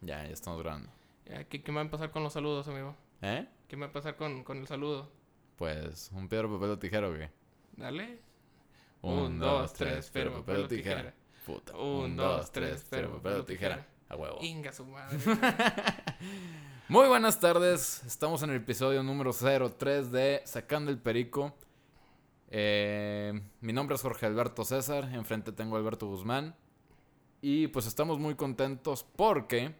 Ya, ya estamos grabando. ¿Qué, qué me va a pasar con los saludos, amigo? ¿Eh? ¿Qué me va a pasar con, con el saludo? Pues un piedra, papel o tijera, ¿o qué? Dale. Un, dos, tres, piedra, papel o tijera. Puta. Un, dos, tres, piedra, papel o tijera. A huevo. Inga su madre. Muy buenas tardes. Estamos en el episodio número 03 de Sacando el Perico. Eh, mi nombre es Jorge Alberto César. Enfrente tengo a Alberto Guzmán. Y pues estamos muy contentos porque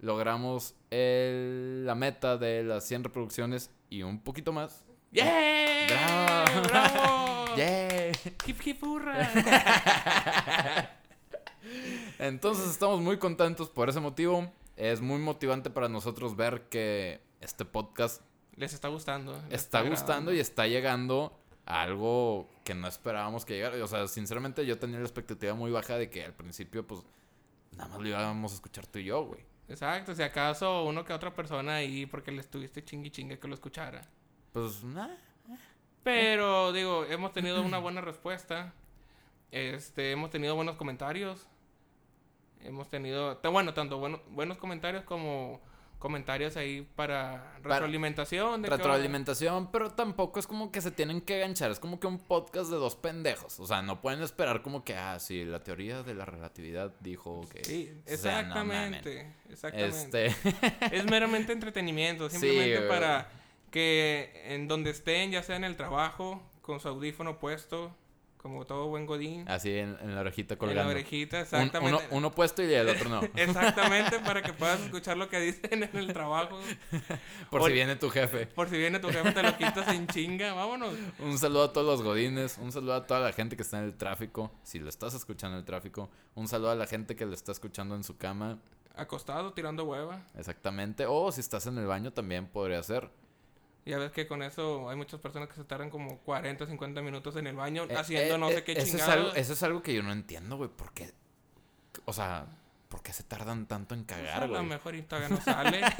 logramos el- la meta de las 100 reproducciones y un poquito más. ¡Yeah! ¡Bravo! ¡Bravo! ¡Yay! ¡Hip, hip, hurra! Entonces estamos muy contentos por ese motivo. Es muy motivante para nosotros ver que este podcast Les está gustando. les está gustando y está llegando a algo que no esperábamos que llegara. O sea, sinceramente yo tenía la expectativa muy baja de que al principio, pues, nada más lo íbamos a escuchar tú y yo, güey. Exacto, si acaso uno que otra persona ahí porque le estuviste chingui chingue que lo escuchara. Pues, nada. Pero, digo, hemos tenido una buena respuesta. Este, hemos tenido buenos comentarios. Hemos tenido, bueno, tanto bueno- buenos comentarios como comentarios ahí para retroalimentación. de que, Retroalimentación, pero tampoco es como que se tienen que ganchar. Es como que un podcast de dos pendejos. O sea, no pueden esperar como que, ah, sí, la teoría de la relatividad dijo que. Sí, O sea, no mamen. exactamente. exactamente. Este. Es meramente entretenimiento, simplemente para que en donde estén, ya sea en el trabajo, con su audífono puesto, como todo buen godín, Así en, en la orejita en la colgando. orejita, Un- exactamente. uno, uno puesto y el otro no. Exactamente, para que puedas escuchar lo que dicen en el trabajo. Por si viene tu jefe. Por si viene tu jefe, te lo quitas en chinga, vámonos. Un saludo a todos los godines, un saludo a toda la gente que está en el tráfico, si lo estás escuchando en el tráfico, un saludo a la gente que lo está escuchando en su cama, Acostado, tirando hueva. exactamente, o si estás en el baño también podría ser. Ya ves que con eso hay muchas personas que se tardan como 40, 50 minutos en el baño Eh, haciendo eh, no eh, sé qué eso es, chingados. algo, eso es algo que yo no entiendo, güey, ¿por qué? O sea, ¿por qué se tardan tanto en Pues cagar, a lo güey? mejor y todavía no sale.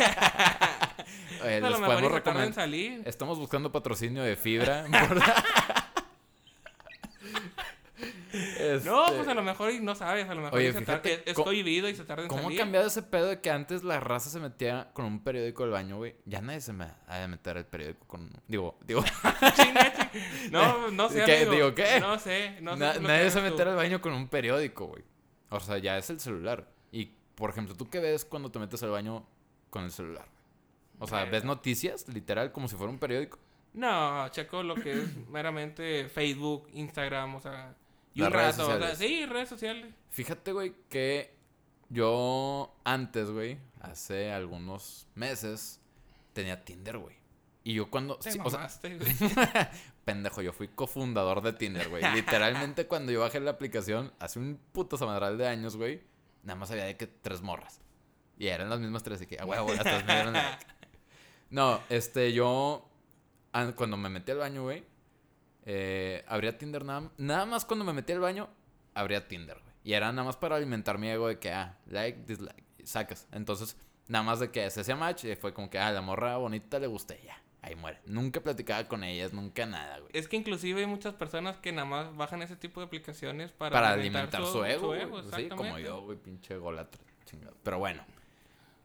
Eh, a lo mejor podemos recomendar. salir. Estamos buscando patrocinio de fibra. No, Este, pues a lo mejor no sabes, a lo mejor Oye, fíjate, es, co- cohibido y se tarda en ¿Cómo ha cambiado ese pedo de que antes la raza se metía con un periódico al baño, güey? Ya nadie se me ha de meter el periódico con... Digo, digo... Chinga, chinga. No, no sé, ¿Qué? amigo. Digo, ¿qué? No sé, no sé. na- nadie se tú. mete al baño con un periódico, güey. O sea, ya es el celular. Y, por ejemplo, ¿tú qué ves cuando te metes al baño con el celular? O sea, ¿ves noticias? Literal, como si fuera un periódico. No, checo lo que es meramente Facebook, Instagram, o sea... Y un redes rato, o sea, sociales. sí, redes sociales. Fíjate, güey, que yo antes, güey, hace algunos meses, tenía Tinder, güey. Y yo cuando... Te sí, o sea, mamaste, güey. Pendejo, yo fui cofundador de Tinder, güey. Literalmente cuando yo bajé la aplicación, hace un puto samadral de años, güey, nada más había de que tres morras. Y eran las mismas tres, y que, a huevo, las tres me dieron like. No, este, yo, an- cuando me metí al baño, güey, eh, abría Tinder nada, nada más cuando me metí al baño, abría Tinder, güey. Y era nada más para alimentar mi ego de que, ah, like, dislike, sacas. Entonces, nada más de que se hacía match y fue como que, ah, la morra bonita le gusté, ya, ahí muere. Nunca platicaba con ellas, nunca nada, güey. Es que inclusive hay muchas personas que nada más bajan ese tipo de aplicaciones para, Para alimentar su ego, güey. Sí, como yo, güey, pinche golatra, chingado. Pero bueno,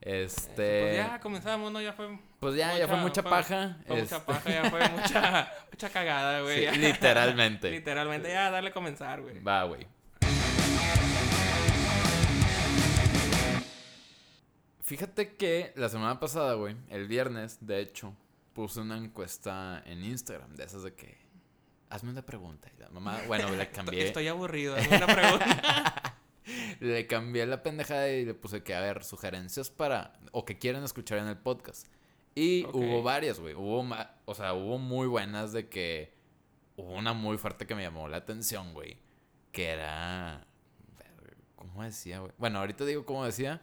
este... Pues ya comenzamos, ¿no? Ya fue... Pues ya, ya fue mucha fue- paja. Fue este, mucha paja, ya fue mucha, mucha cagada, güey. sí, literalmente. Literalmente, ya, darle a comenzar, güey. Va, güey. Fíjate que la semana pasada, güey, el viernes, de hecho, puse una encuesta en Instagram de esas de que hazme una pregunta. Y la mamá, bueno, Estoy, cambié, estoy aburrido, hazme una pregunta. Le cambié la pendejada y le puse que, a ver, sugerencias para, o que quieren escuchar en el podcast. Y hubo varias, güey. Hubo, o sea, hubo muy buenas de que, hubo una muy fuerte que me llamó la atención, güey. Que era, ¿cómo decía, güey? Bueno, ahorita digo cómo decía.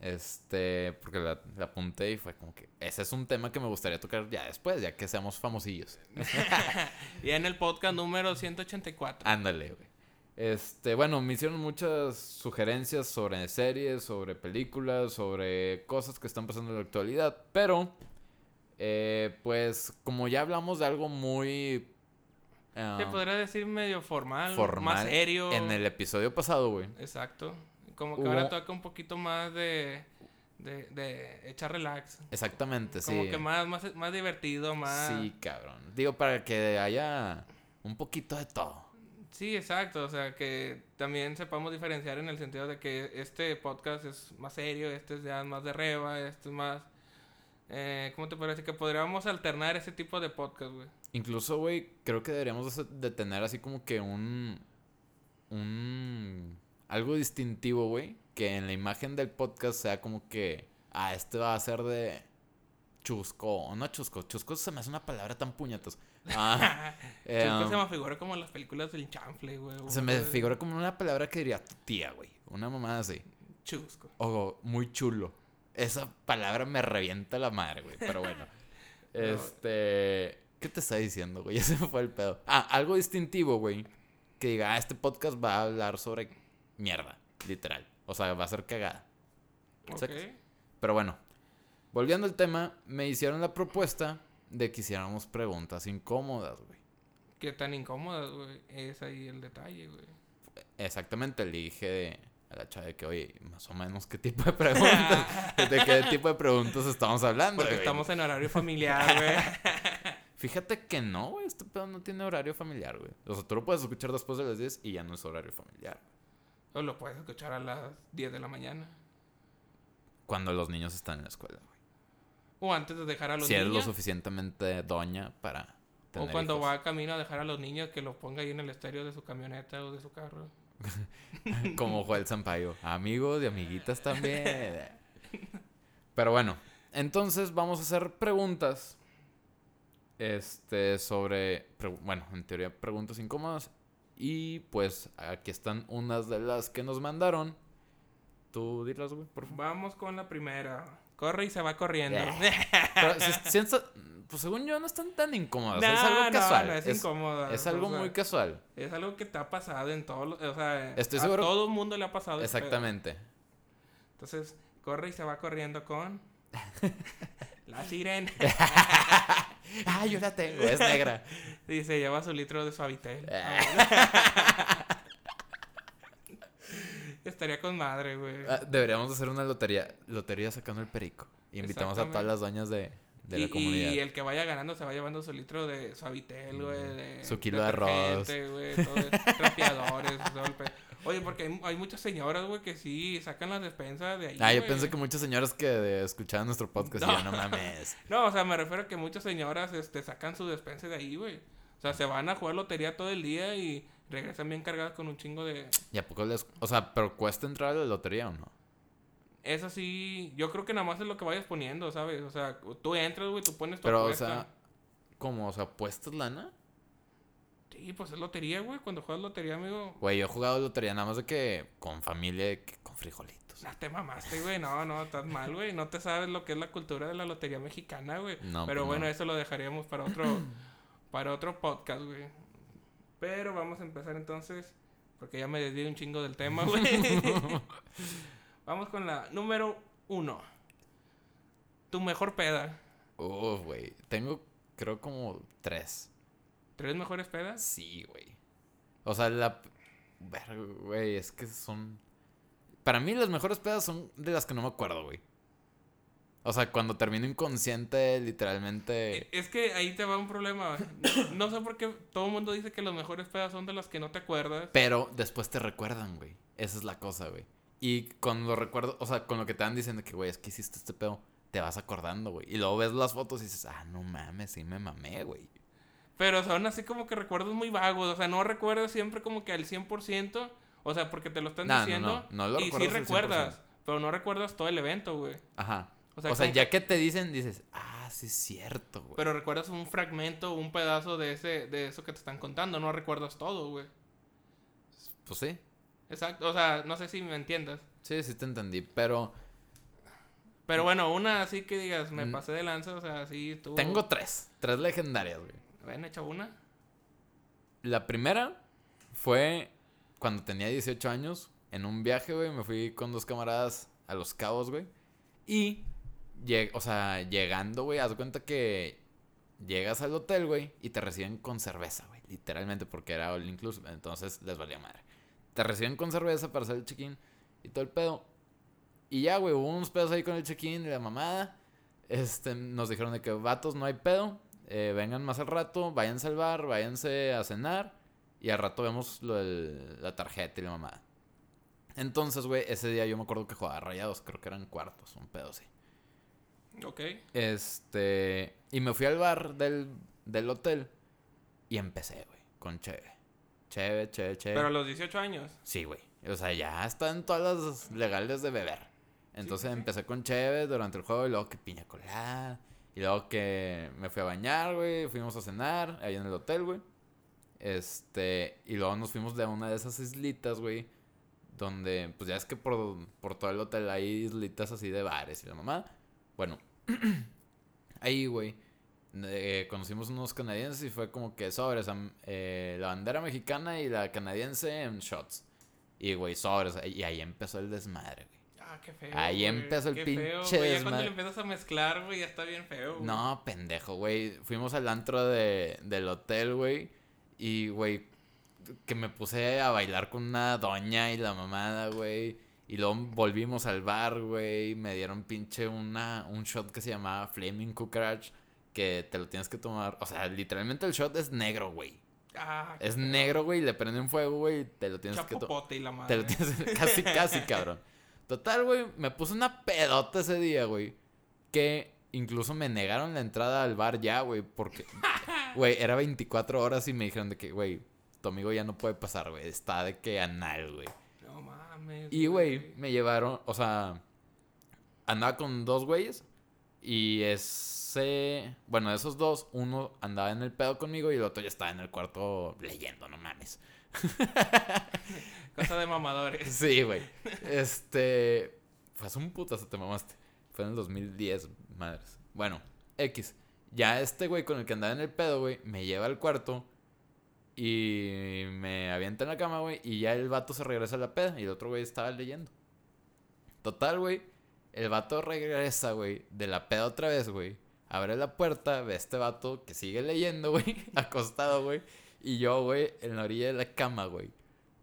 Este, porque la, la apunté y fue como que ese es un tema que me gustaría tocar ya después, ya que seamos famosillos. y en el podcast número 184. Ándale, güey. Este, bueno, me hicieron muchas sugerencias sobre series, sobre películas, sobre cosas que están pasando en la actualidad, pero, eh, pues, como ya hablamos de algo muy Se podría decir medio formal, formal más serio. en el episodio pasado, güey, Exacto. como que Hubo- ahora toca un poquito más de, de, de echar relax. Exactamente, sí. Como que más, más, más divertido, más... Sí, cabrón. Digo, para que haya un poquito de todo. Sí, exacto. O sea, que también sepamos diferenciar en el sentido de que este podcast es más serio, este es ya más de reba, este es más... Eh, ¿Cómo te parece? Que podríamos alternar ese tipo de podcast, güey. Incluso, güey, creo que deberíamos de tener así como que un. Un. Algo distintivo, güey. Que en la imagen del podcast sea como que. Ah, este va a ser de. Chusco. No chusco. Chusco se me hace una palabra tan puñetas. Ah, eh, um, se me figura como en las películas del chanfle, güey. se me de- figura como una palabra que diría tu tía, güey. Una mamada así. Chusco. O muy chulo. Esa palabra me revienta la madre, güey. Pero bueno. este. ¿Qué te está diciendo, güey? Ya se me fue el pedo. Ah, algo distintivo, güey. Que diga, ah, este podcast va a hablar sobre mierda. Literal. O sea, va a ser cagada. Ok. Sacas. Pero bueno. Volviendo al tema, me hicieron la propuesta de que hiciéramos preguntas incómodas, güey. Qué tan incómodas, güey. Es ahí el detalle, güey. Exactamente, le dije a la chava de que, oye, más o menos qué tipo de preguntas, de qué tipo de preguntas estamos hablando. Porque güey? estamos en horario familiar, güey. Fíjate que no, güey, este pedo no tiene horario familiar, güey. O sea, tú lo puedes escuchar después de las 10 y ya no es horario familiar. o lo puedes escuchar a las 10 de la mañana. Cuando los niños están en la escuela. O antes de dejar a los Si eres lo niños. suficientemente doña para O tener cuando hijos. va camino a dejar a los niños que lo ponga ahí en el estéreo de su camioneta o de su carro. Como Joel Sampaio. Amigos y amiguitas también. Pero bueno, entonces vamos a hacer preguntas. Este, sobre. bueno, en teoría, preguntas incómodas. Y pues aquí están unas de las que nos mandaron. Tú dirás, güey, por favor. Vamos con la primera. Corre y se va corriendo. Pero si- si está- pues según yo no están tan incómodas. No, es algo no, casual. no es, es, incómoda. es algo o sea, muy casual. Es algo que te ha pasado en todos los... O sea, Estoy a seguro- todo el mundo le ha pasado. Exactamente. Entonces, corre y se va corriendo con... la sirena. ah, yo la tengo, es negra. Dice, lleva su litro de suavitel. Estaría con madre, güey. Ah, deberíamos hacer una lotería. Lotería sacando el perico. Y invitamos a todas las doñas de, de la y, comunidad. y el que vaya ganando se va llevando su litro de suavitel, güey. De Su kilo de arroz. güey, todo trapeadores, todo el pe- Oye, porque hay, hay muchas señoras, güey, que sí sacan las despensas de ahí. Ah, yo pensé que muchas señoras que escuchaban nuestro podcast y No. yo, no mames. No, o sea, me refiero a que muchas señoras este, sacan su despensa de ahí, güey. O sea, se van a jugar lotería todo el día y regresan bien cargadas con un chingo de... ¿Y a poco les.? O sea, ¿pero cuesta entrar a la lotería o no? Eso sí, yo creo que nada más es lo que vayas poniendo, ¿sabes? O sea, tú entras, güey, tú pones tu Pero, o sea, ¿cómo? O sea, ¿puestas lana? Sí, pues es lotería, güey. Cuando juegas lotería, amigo, Güey, yo he jugado lotería nada más de que con familia, de que con frijolitos. No te mamaste, güey. No, no, estás mal, güey. No te sabes lo que es la cultura de la lotería mexicana, güey. No, Pero pues bueno, no. eso lo dejaríamos para otro, para otro podcast, güey. Pero vamos a empezar entonces, porque ya me desvié un chingo del tema, güey. vamos con la número uno. Tu mejor peda. Uf, güey. Tengo, creo, como tres. ¿Tres mejores pedas? Sí, güey. O sea, la. Güey, es que son. Para mí, las mejores pedas son de las que no me acuerdo, güey. O sea, cuando termino inconsciente, literalmente. Es que ahí te va un problema. No, no sé por qué todo el mundo dice que las mejores pedas son de las que no te acuerdas. Pero después te recuerdan, güey. Esa es la cosa, güey. Y cuando lo recuerdo, o sea, con lo que te van diciendo que, güey, es que hiciste este pedo, te vas acordando, güey. Y luego ves las fotos y dices, ah, no mames, sí me mamé, güey. Pero son así como que recuerdos muy vagos. O sea, no recuerdas siempre como que al 100%. O sea, porque te lo están No, no, diciendo. no, no lo y sí recuerdas. Pero no recuerdas todo el evento, güey. Ajá. O O sea, ya que te dicen, dices, ah, sí es cierto, güey. Pero recuerdas un fragmento, un pedazo de ese, de eso que te están contando. No recuerdas todo, güey. Pues sí. Exacto. O sea, no sé si me entiendas. Sí, sí te entendí. Pero Pero bueno, una así que digas, me Mm. pasé de lanza, o sea, sí, tú. tengo tres. Tres legendarias, güey. Ven, echa una. La primera fue cuando tenía 18 años. En un viaje, güey. Me fui con dos camaradas a Los Cabos, güey. Y, lleg- o sea, llegando, güey, haz de cuenta que llegas al hotel, güey, y te reciben con cerveza, güey. Literalmente, porque era all inclusive. Entonces les valía madre. Te reciben con cerveza para hacer el check-in. y todo el pedo. Y ya, güey, hubo unos pedos ahí con el check-in y la mamada. Este, nos dijeron de que vatos no hay pedo. eh, vengan más al rato, váyanse al bar, váyanse a cenar. Y al rato vemos lo del- la tarjeta y la mamada. Entonces, güey, ese día yo me acuerdo que jugaba rayados, creo que eran cuartos, un pedo así. Ok. Este. Y me fui al bar del, del hotel. Y empecé, güey, con Cheve. Cheve, Cheve, Cheve. Pero a los 18 años. Sí, güey. O sea, ya están todas las legales de beber. Entonces sí, sí. empecé con Cheve durante el juego y luego que piña colada. Y luego que me fui a bañar, güey. Fuimos a cenar ahí en el hotel, güey. Este. Y luego nos fuimos de una de esas islitas, güey. Donde, pues ya es que por, por todo el hotel hay islitas así de bares y la mamá. Bueno, ahí, güey. eh, conocimos unos canadienses y fue como que sobres. eh, la bandera mexicana y la canadiense en shots. Y, güey, sobres. Y ahí empezó el desmadre, güey. Ah, qué feo. Ahí güey, empezó el qué pinche feo, güey, Ya cuando le empiezas a mezclar, güey, ya está bien feo. güey. No, pendejo, güey. Fuimos al antro de, del hotel, güey. Y, güey, que me puse a bailar con una doña y la mamada, güey. Y luego volvimos al bar, güey. Me dieron pinche una, un shot que se llamaba Flaming Cockroach. Que te lo tienes que tomar. O sea, literalmente el shot es negro, güey. Ah, Es negro, güey. Le prenden fuego, güey. Te lo tienes que tomar. Y la madre. Te lo tienes casi, casi, cabrón. Total, güey, me puse una pedota ese día, güey. Que incluso me negaron la entrada al bar ya, güey. Porque, güey, era 24 horas y me dijeron de que, güey, tu amigo ya no puede pasar, güey. Está de que anal, güey. Mames. Y, güey, me llevaron, o sea, andaba con dos güeyes. Y ese, bueno, de esos dos, uno andaba en el pedo conmigo y el otro ya estaba en el cuarto leyendo, no mames. Cosa de mamadores. Sí, güey. Este. Fue hace un putazo, te mamaste. Fue en el 2010, madres. Bueno, X. Ya este güey con el que andaba en el pedo, güey, me lleva al cuarto. Y me avienta en la cama, güey. Y ya el vato se regresa a la peda. Y el otro güey estaba leyendo. Total, güey. El vato regresa, güey, de la peda otra vez, güey. Abre la puerta, ve a este vato que sigue leyendo, güey, acostado, güey. Y yo, güey, en la orilla de la cama, güey.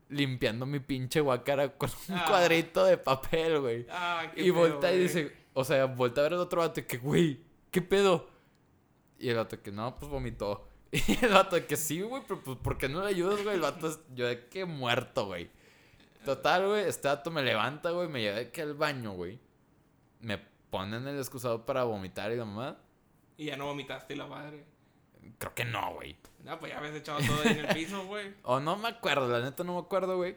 Limpiando mi pinche guacara con un Ah. cuadrito de papel, güey. Ah, Y voltea y dice, o sea, voltea a ver al otro vato y que, güey, ¿qué pedo? Y el vato que, no, pues vomitó. Y el vato de que sí, güey, pero pues, ¿por qué no le ayudas, güey? El vato es, yo de que muerto, güey. Total, güey, este vato me levanta, güey, me lleva de que al baño, güey. Me ponen el excusado para vomitar y la mamá. Y ya no vomitaste la madre. Creo que no, güey. No, pues ya habías echado todo en el piso, güey. O no me acuerdo, la neta no me acuerdo, güey.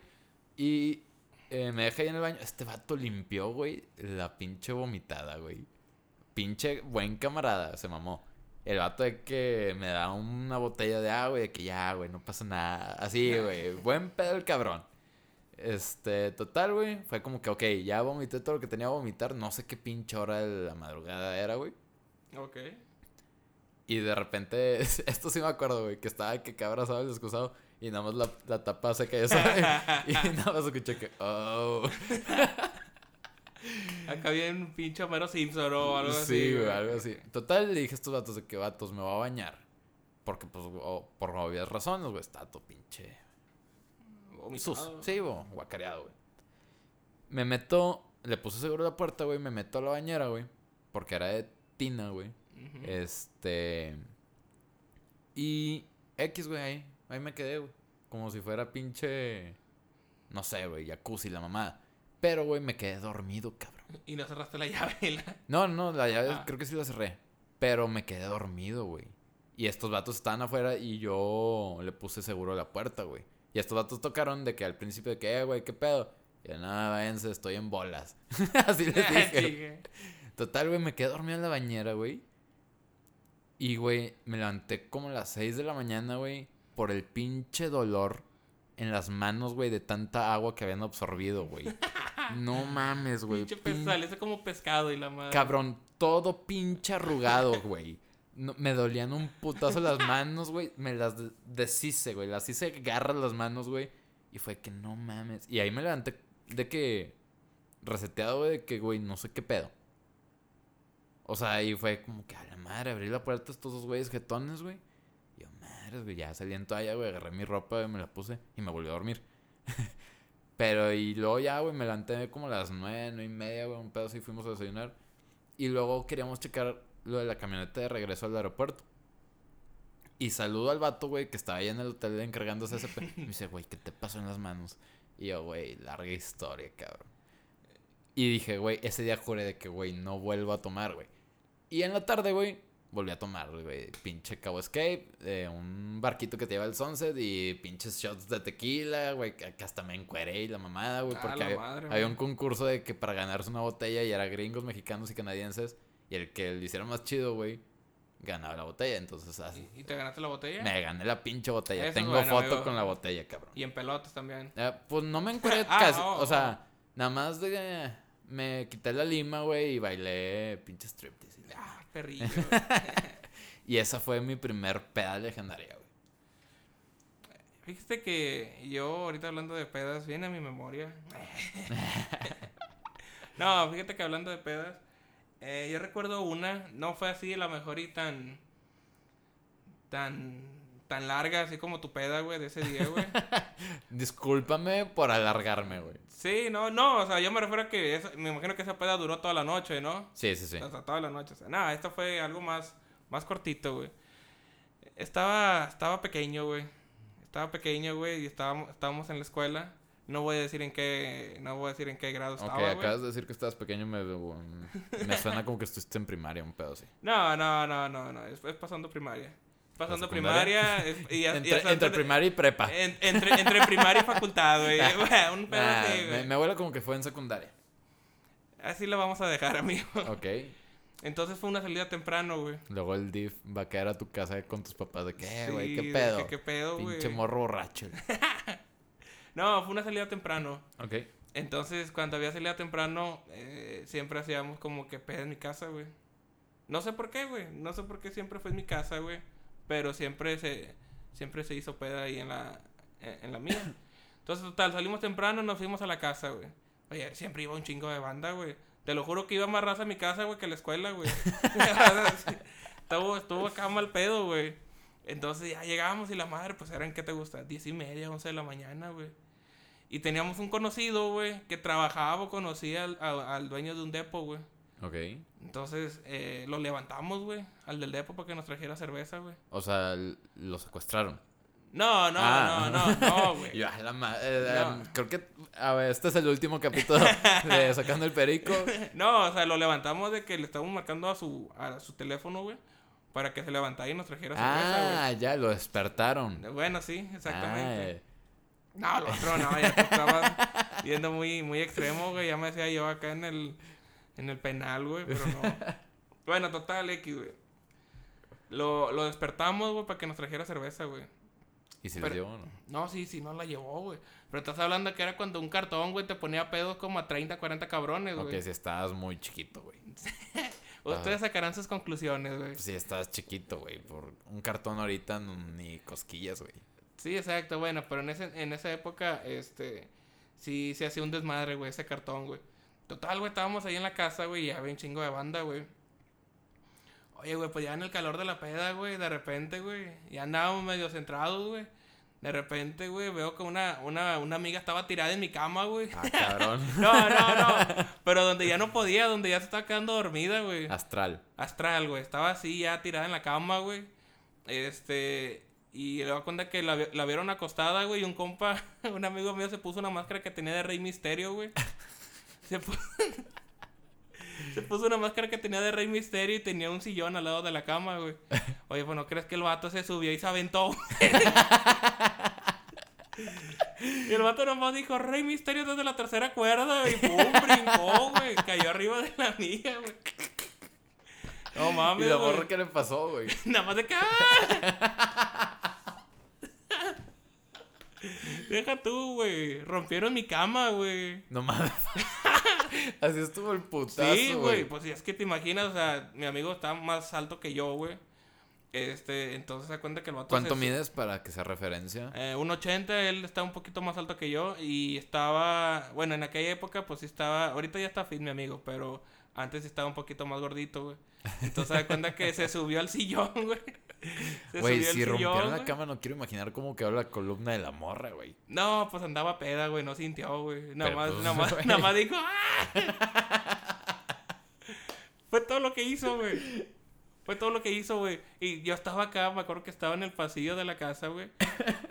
Y eh, me dejé ahí en el baño. Este vato limpió, güey, la pinche vomitada, güey. Pinche buen camarada, se mamó. El vato de que me da una botella de agua y de que ya, güey, no pasa nada. Así, güey. Buen pedo el cabrón. Este, total, güey. Fue como que, ok, ya vomité todo lo que tenía que vomitar. No sé qué pinche hora de la madrugada era, güey. Ok. Y de repente, esto sí me acuerdo, güey, que estaba que que abrazado el excusado y nada más la, la tapa se cayó sola. y nada más escuché que, oh. Acá un pinche Homero Simpson o algo así. sí, güey, algo así. Total, le dije a estos vatos de que vatos me voy a bañar. Porque, pues, o- por obvias razones, güey, está todo pinche Vomitado. sus. Sí, güey, guacareado, güey. Me meto, le puse seguro la puerta, güey, me meto a la bañera, güey. Porque era de tina, güey. Este. Y. X, güey, ahí. Ahí me quedé, güey. Como si fuera pinche. No sé, güey, jacuzzi, la mamada. Pero, güey, me quedé dormido, cabrón. Y no cerraste la llave. la- No, no, la llave Ah. creo que sí la cerré. Pero me quedé dormido, güey. Y estos vatos estaban afuera y yo le puse seguro a la puerta, güey. Y estos vatos tocaron de que al principio de que, eh, güey, ¿qué pedo? Y yo, nada, váyanse, estoy en bolas. Así les dije. Total, güey, me quedé dormido en la bañera, güey. Y, güey, me levanté como a las 6 de la mañana, güey, por el pinche dolor en las manos, güey, de tanta agua que habían absorbido, güey. No mames, güey. Pinche pez, pin- saliste como pescado y la madre. Cabrón, todo pinche arrugado, güey. No, me dolían un putazo las manos, güey. Me las de- deshice, güey. Las hice garras las manos, güey. Y fue que no mames. Y ahí me levanté de que reseteado, güey, de que, güey, no sé qué pedo. O sea, ahí fue como que a la madre, abrí la puerta a estos dos güeyes jetones, güey. Y yo, madre, güey, ya salí en toalla, güey, agarré mi ropa, güey, me la puse y me volví a dormir. Pero y luego ya, güey, me levanté como las nueve, nueve y media, güey, un pedo así fuimos a desayunar. Y luego queríamos checar lo de la camioneta de regreso al aeropuerto. Y saludo al vato, güey, que estaba ahí en el hotel encargándose ese... pe- Me dice, güey, ¿qué te pasó en las manos? Y yo, güey, larga historia, cabrón. Y dije, güey, ese día juré de que, güey, no vuelvo a tomar, güey. Y en la tarde, güey, volví a tomar, güey. Pinche Cabo Escape, eh, un barquito que te lleva el Sunset y pinches shots de tequila, güey, que, hasta me encueré y la mamada, güey, Ah, porque había, madre, había güey. un concurso de que para ganarse una botella y era gringos, mexicanos y canadienses. Y el que lo hiciera más chido, güey, ganaba la botella. Entonces, así. ¿Y te ganaste la botella? Me gané la pinche botella. Eso Tengo bueno, foto amigo. con la botella, cabrón. Y en pelotas también. Eh, pues no me encueré Ah, casi. oh, o sea, nada más de. Me quité la lima, güey, y bailé pinche striptease. y Ah, perrillo. Y esa fue mi primer peda legendaria, güey. Fíjate que yo ahorita hablando de pedas, viene a mi memoria. no, fíjate que hablando de pedas, eh, yo recuerdo una, no fue así la mejor y tan, tan, tan larga así como tu peda, güey, de ese día, güey. Discúlpame por alargarme, güey. sí, no, no, o sea, yo me refiero a que, esa- me imagino que esa peda duró toda la noche, ¿no? Sí, sí, sí. O sea, toda la noche. O sea, nada, esto fue algo más, más cortito, güey. Estaba, estaba pequeño, güey. Estaba pequeño, güey, y estábamos, estábamos en la escuela. No voy a decir en qué, no voy a decir en qué grado Ok, estaba, güey. acabas de decir que estabas pequeño, me, me suena como que estuviste en primaria, un pedo así. No, no, no, no, no. Es, es pasando primaria. Pasando primaria. y, Entre, de- primaria y prepa. en- entre, entre primaria y facultad, güey. Güey, Un pedo así, me, güey. me huele como que fue en secundaria. Así lo vamos a dejar, amigo. Ok. Entonces fue una salida temprano, güey. Luego el div va a caer a tu casa con tus papás de que, eh, güey, Sí, qué pedo. que ¿Qué pedo, güey? Pinche morro borracho. No, fue una salida temprano. ok. Entonces, cuando había salida temprano, eh, siempre hacíamos como que peda en mi casa, güey. No sé por qué, güey. No sé por qué siempre fue en mi casa, güey. Pero siempre se, siempre se hizo peda ahí en la, en, en la mía. Entonces, total, salimos temprano, nos fuimos a la casa, güey. Oye, siempre iba un chingo de banda, güey. Te lo juro que iba más raza a mi casa, güey, que a la escuela, güey. estuvo, estuvo acá mal pedo, güey. Entonces ya llegábamos y la madre, pues eran, ¿qué te gusta? Diez y media, once de la mañana, güey. Y teníamos un conocido, güey, que trabajaba o conocía al, al- al dueño de un depo, güey. Ok. Entonces eh, lo levantamos, güey, al del depo para que nos trajera cerveza, güey. O sea, lo secuestraron. No, no, Ah. no, no, no, güey. Yo, la ma- eh, No. em, creo que a ver, este es el último capítulo de Sacando el Perico. No, o sea, lo levantamos de que le estábamos marcando a su, a su teléfono, güey, para que se levantara y nos trajera cerveza, Ah, ya, lo despertaron. güey. Bueno, sí, exactamente. Ah, No, lo otro no, ya te estabas viendo muy, muy extremo, güey. Ya me decía yo acá en el, en el penal, güey, pero no. Bueno, total, X, güey. Lo, lo despertamos, güey, para que nos trajera cerveza, güey. ¿Y si Pero- les llevó o no? No, sí, sí, no la llevó, güey. Pero estás hablando que era cuando un cartón, güey, te ponía pedos como a 30, 40 cabrones, Ok, güey. si estabas muy chiquito, güey. Ustedes sacarán sus conclusiones, güey. Si estabas chiquito, güey. Por un cartón ahorita no- ni cosquillas, güey. Sí, exacto, bueno, pero en, ese, en esa época, este, sí se hacía un desmadre, güey, ese cartón, güey. Total, güey, estábamos ahí en la casa, güey, y ya había un chingo de banda, güey. Oye, güey, pues ya en el calor de la peda, güey, de repente, güey, ya andábamos medio centrados, güey. De repente, güey, veo que una, una, una amiga estaba tirada en mi cama, güey. Ah, cabrón. No, no, no. Pero donde ya no podía, donde ya se estaba quedando dormida, güey. Astral. Astral, güey. Estaba así ya tirada en la cama, güey. Este. Y le doy cuenta que la, la vieron acostada, güey. Y un compa, un amigo mío, se puso una máscara que tenía de Rey Misterio, güey. Se, pu- se puso una máscara que tenía de Rey Misterio y tenía un sillón al lado de la cama, güey. Oye, pues no crees que el vato se subió y se aventó. y el vato nomás dijo Rey Misterio desde la tercera cuerda y pum, brincó, güey. Cayó arriba de la mía, güey. No ¿Y mames, la güey. morra qué le pasó, güey? Nada más de que. ¡ah! Deja tú, güey. Rompieron mi cama, güey. No mames. Así estuvo el putazo, Sí, güey. Pues si es que te imaginas, o sea, mi amigo está más alto que yo, güey. Este, entonces se da cuenta que el vato. ¿Cuánto mides para que sea referencia? Eh, un 80, él está un poquito más alto que yo y estaba, bueno, en aquella época pues sí estaba, ahorita ya está fit mi amigo, pero antes estaba un poquito más gordito, güey. Entonces se da cuenta que se subió al sillón, güey. Güey, si rompieron sillón, la cama, no quiero imaginar cómo quedó la columna de la morra, güey. No, pues andaba peda, güey, no sintió, güey. Nada más, pues, nada más, nada más dijo, ¡ah! Fue todo lo que hizo, güey. Fue todo lo que hizo, güey. Y yo estaba acá, me acuerdo que estaba en el pasillo de la casa, güey.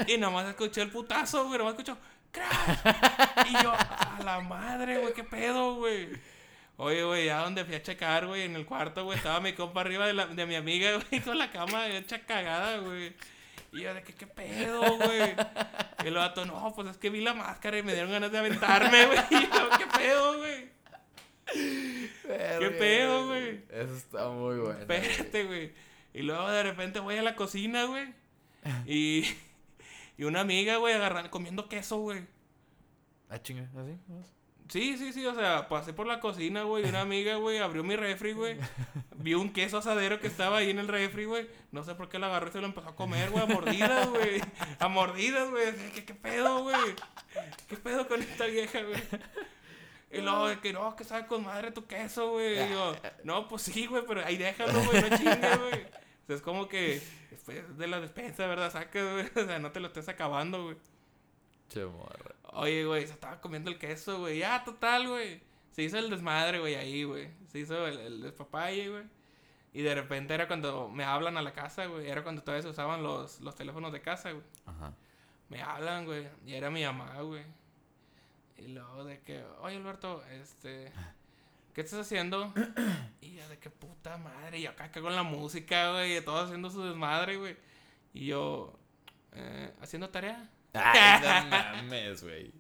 Y nada más escuché el putazo, güey. Nada más escuchó, ¡crash! Y yo, a la madre, güey, qué pedo, güey. Oye, güey, ya donde fui a checar, güey, en el cuarto, güey, estaba mi compa arriba de, la, de mi amiga, güey, con la cama hecha cagada, güey. Y yo de que, ¿qué pedo, güey? Y el vato, no, pues es que vi la máscara y me dieron ganas de aventarme, güey. Y yo, ¿qué pedo, güey? ¿Qué pedo, güey? Eso está muy bueno. Espérate, güey. Y luego de repente voy a la cocina, güey. Y, y una amiga, güey, agarrando, comiendo queso, güey. Ah, chinga, así. Sí, sí, sí, o sea, pasé por la cocina, güey, una amiga, güey, abrió mi refri, güey. Vio un queso asadero que estaba ahí en el refri, güey. No sé por qué la agarró y se lo empezó a comer, güey, a mordidas, güey. A mordidas, güey. Que, ¿Qué pedo, güey? ¿Qué pedo con esta vieja, güey? Y luego, que no, que sabe con madre tu queso, güey. Y no, pues sí, güey, pero ahí déjalo, güey, no chingues, güey. O sea, es como que después de la despensa, ¿verdad? Sacas, güey. O sea, no te lo estés acabando, güey. Che morra. Oye, güey, se estaba comiendo el queso, güey. Ya, total, güey. Se hizo el desmadre, güey, ahí, güey. Se hizo el, el despapalle, güey. Y de repente era cuando me hablan a la casa, güey. Era cuando todavía se usaban los, los teléfonos de casa, güey. Ajá. Me hablan, güey. Y era mi mamá, güey. Y luego de que, oye, Alberto, este... ¿Qué estás haciendo? Y yo de que puta madre. Y yo acá con la música, güey. Y todos haciendo su desmadre, güey. Y yo, eh, haciendo tarea. Ay, no mames, güey.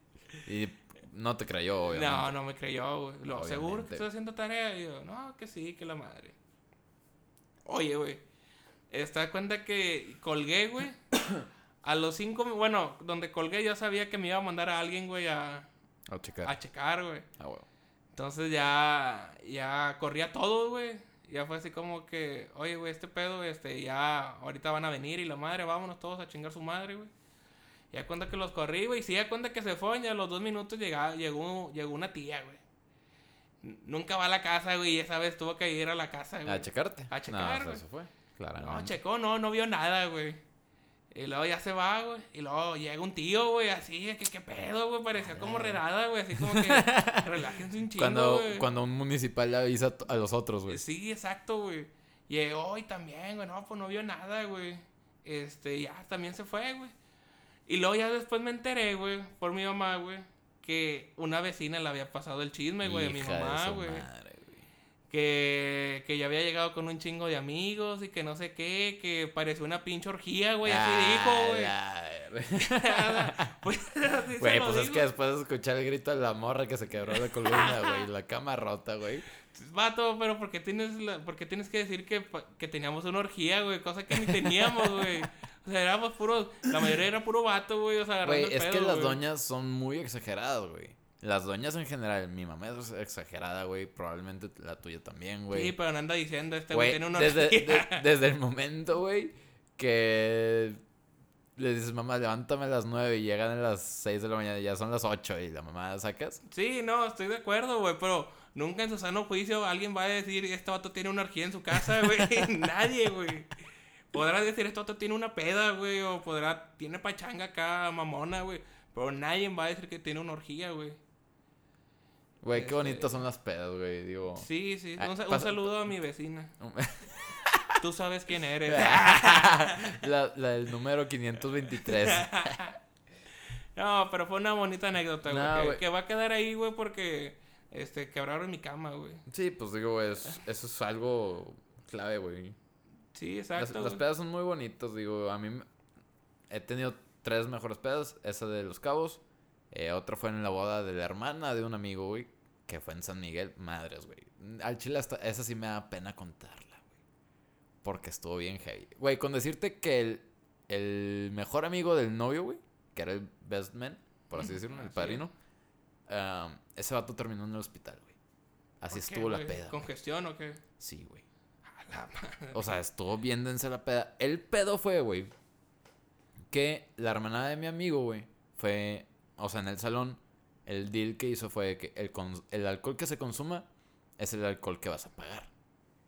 Y no te creyó, obviamente. No, no me creyó, güey. Lo seguro que estoy haciendo tarea. Y yo, no, que sí, que la madre. Oye, güey. Está de cuenta que colgué, güey. A los cinco, bueno, donde colgué ya sabía que me iba a mandar a alguien, güey, a, A checar. a checar, güey. Ah, huevo. Entonces ya, ya corría todo, güey. Ya fue así como que, oye, güey, este pedo, este, ya ahorita van a venir y la madre, vámonos todos a chingar su madre, güey. Ya cuenta que los corrí, güey. Sí, ya cuenta que se fueron, ya a los dos minutos llegaba, llegó, llegó una tía, güey. Nunca va a la casa, güey, y esa vez tuvo que ir a la casa, güey. A checarte. A checar, No, güey. eso fue. Claro. No, checó, no, no vio nada, güey. Y luego ya se va, güey. Y luego llega un tío, güey, así, que qué pedo, güey. Parecía como redada, güey. Así como que relájense un chingo, Cuando, güey. cuando un municipal le avisa a los otros, güey. Sí, exacto, güey. Llegó y también, güey, no, pues no vio nada, güey. Este, ya también se fue, güey. Y luego ya después me enteré, güey, por mi mamá, güey, que una vecina le había pasado el chisme, güey, a mi mamá, güey. Que, que ya había llegado con un chingo de amigos y que no sé qué, que parecía una pinche orgía, güey, así dijo, güey. Pues, así Güey, pues es que después de escuchar el grito de la morra que se quebró la columna, güey, la cama rota, güey. Vato, pero ¿por qué tienes, la, por qué tienes que decir que, que teníamos una orgía, güey? Cosa que ni teníamos, güey. O sea, éramos puros... La mayoría era puro vato, güey. O sea, agarrando Güey, el es pedo, que las doñas son muy exageradas, güey. Las doñas en general, mi mamá es exagerada, güey. Probablemente la tuya también, güey. Sí, pero no anda diciendo, este güey tiene una desde, de- desde el momento, güey, que le dices, mamá, levántame a las 9 y llegan a las 6 de la mañana y ya son las 8 y la mamá sacas. Sí, no, estoy de acuerdo, güey, pero nunca en su sano juicio alguien va a decir, este vato tiene una orgía en su casa, güey. Nadie, güey. Podrá decir, vato tiene una peda, güey, o podrá, tiene pachanga acá, mamona, güey. Pero nadie va a decir que tiene una orgía, güey. Güey, qué Este- bonitas son las pedas, güey, digo. Sí, sí. Ah, Un, saludo a mi vecina. Tú sabes quién eres. la, la del número 523. No, pero fue una bonita anécdota, güey. No, que, que va a quedar ahí, güey, porque este, quebraron mi cama, güey. Sí, pues digo, es, eso es algo clave, güey. Sí, Las, exacto. las güey. pedas son muy bonitas, digo. A mí he tenido tres mejores pedas. Esa de Los Cabos. eh, otra fue en la boda de la hermana de un amigo, güey. Que fue en San Miguel. Madres, güey. Al chile hasta esa sí me da pena contarla, güey. Porque estuvo bien heavy. Güey, con decirte que el, el mejor amigo del novio, güey. Que era el best man, por así decirlo, el padrino. ese vato terminó en el hospital, güey. Así ¿Por qué, estuvo la güey? peda. güey. ¿Congestión o qué? Sí, güey. O sea, estuvo bien la peda. El pedo fue, güey, que la hermana de mi amigo, güey, fue, o sea, en el salón, el deal que hizo fue que el, alcohol que se consuma es el alcohol que vas a pagar.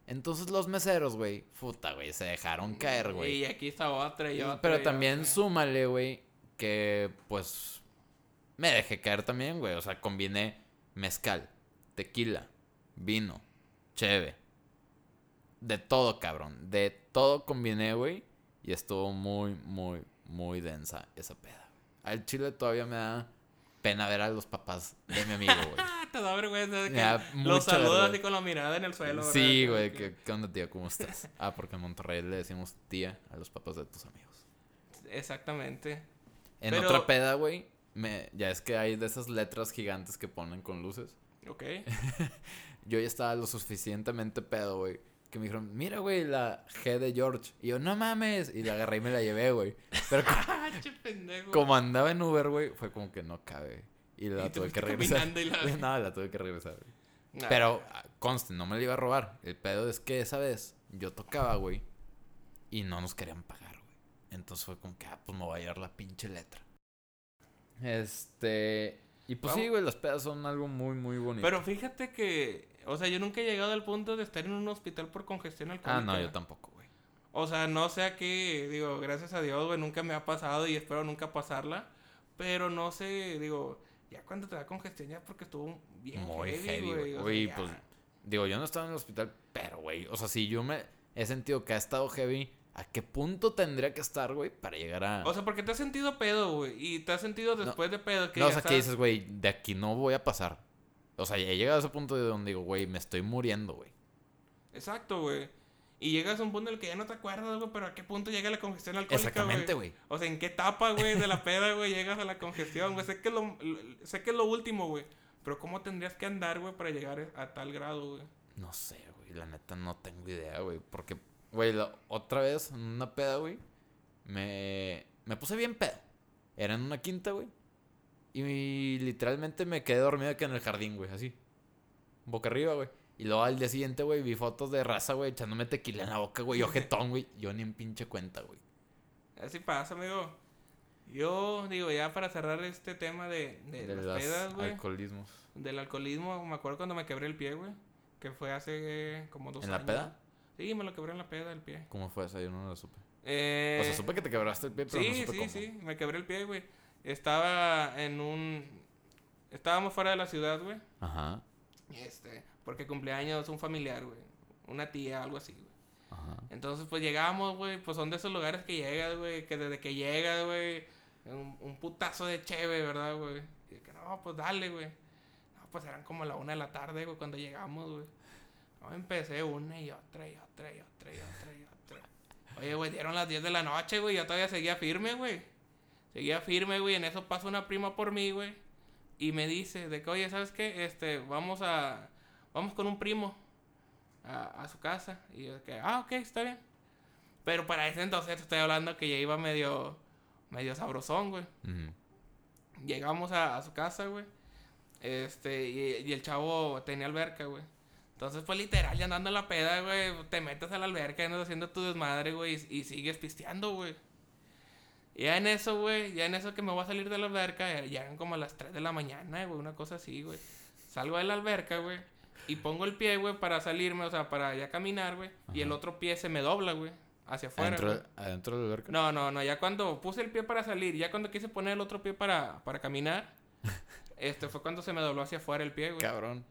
Entonces los meseros, güey, puta, güey, se dejaron caer, güey. Y aquí está otra y otra. Pero y también otra. súmale, güey, que pues me dejé caer también, güey. O sea, combiné mezcal, tequila, vino, cheve. De todo, cabrón. De todo combiné, güey. Y estuvo muy, muy, muy densa esa peda. Al chile todavía me da pena ver a los papás de mi amigo, güey. Ah, te da vergüenza de que Me da los saludas así con la mirada en el suelo. ¿verdad? Sí, güey. ¿qué, ¿Qué onda, tía? ¿Cómo estás? Ah, porque en Monterrey le decimos tía a los papás de tus amigos. Exactamente. En Pero- otra peda, güey, me, ya es que hay de esas letras gigantes que ponen con luces. Ok. Yo ya estaba lo suficientemente pedo, güey. Que me dijeron, mira, güey, la G de George. Y yo, no mames. Y la agarré y me la llevé, güey. Pero co- Ah, como andaba en Uber, güey, fue como que no cabe. Y la Y tuve que regresar. y la- No, la tuve que regresar. güey. Nah. Pero, ah, conste, no me la iba a robar. El pedo es que esa vez yo tocaba, güey. Y no nos querían pagar, güey. Entonces fue como que, ah, pues me voy a llevar la pinche letra. Este. Y pues sí, güey, las pedas son algo muy, muy bonito. Pero fíjate que, o sea, yo nunca he llegado al punto de estar en un hospital por congestión alcohólica. Ah, no, yo tampoco, güey. O sea, no sé a qué, digo, gracias a Dios, güey, nunca me ha pasado y espero nunca pasarla. Pero no sé, digo, ya cuando te da congestión ya porque estuvo bien Muy heavy, güey. güey. o sea, pues. Digo, yo no estaba en el hospital, pero, güey. O sea, si yo me he sentido que ha estado heavy, ¿a qué punto tendría que estar, güey, para llegar a. O sea, porque te has sentido pedo, güey. Y te has sentido después de pedo. Que no, o ya sea, que sabes- dices, güey, de aquí no voy a pasar. O sea, ya he llegado a ese punto de donde digo, güey, me estoy muriendo, güey. Exacto, güey. Y llegas a un punto en el que ya no te acuerdas, güey, pero a qué punto llega la congestión alcohólica, Exactamente, güey. O sea, ¿en qué etapa, güey, de la peda, güey, llegas a la congestión, güey? Sé que es lo, lo- sé que es lo último, güey. Pero ¿cómo tendrías que andar, güey, para llegar a tal grado, güey? No sé, güey. La neta no tengo idea, güey. Porque, güey, otra vez en una peda, güey, me, me puse bien pedo. Era en una quinta, güey. Y, literalmente me quedé dormido aquí en el jardín, güey, así. Boca arriba, güey. Y luego al día siguiente, güey, vi fotos de raza, güey, echándome tequila en la boca, güey. Ojetón, güey. Yo ni en pinche cuenta, güey. Así pasa, amigo. Yo, digo, ya para cerrar este tema de, de, De las pedas, güey. alcoholismos. Del alcoholismo, me acuerdo cuando me quebré el pie, güey. Que fue hace eh, como dos ¿En la años. peda? Sí, me lo quebré en la peda el pie. ¿Cómo fue eso? Yo no lo supe. Eh, O sea, supe que te quebraste el pie, pero sí, no supe sí, cómo. sí, me quebré el pie, güey. Estaba en un... Estábamos fuera de la ciudad, güey. Ajá, Este, porque cumpleaños un familiar, güey. Una tía, algo así, güey. ajá. Entonces, pues llegamos, güey. Pues son de esos lugares que llegas, güey. Que desde que llegas, güey. Un, un putazo de cheve, ¿verdad, güey? Y que no, pues dale, güey. No, pues eran como la una de la tarde, güey, cuando llegamos, güey. No, empecé una y otra y otra y otra y otra y otra. Oye, güey, dieron las 10 de la noche, güey. Yo todavía seguía firme, güey. Seguía firme, güey. En eso pasa una prima por mí, güey. Y me dice de que, oye, ¿sabes qué? Este, vamos a... Vamos con un primo a, a su casa. Y yo de que, ah, ok, está bien. Pero para ese entonces estoy hablando que ya iba medio... Medio sabrosón, güey. Llegamos a, a su casa, güey. Este, y, y el chavo tenía alberca, güey. Entonces, pues literal, ya andando en la peda, güey, te metes a la alberca, andas haciendo tu desmadre, güey, y, y sigues pisteando, güey. Ya en eso, güey, ya en eso que me voy a salir de la alberca, ya ya eran como las 3 de la mañana, güey, una cosa así, güey. Salgo de la alberca, güey, y pongo el pie, güey, para salirme, o sea, para ya caminar, güey. Y el otro pie se me dobla, güey, hacia afuera. ¿Adentro. ¿Adentro de la alberca? No, no, no, ya cuando puse el pie para salir, ya cuando quise poner el otro pie para, para caminar, este fue cuando se me dobló hacia afuera el pie, güey. Cabrón.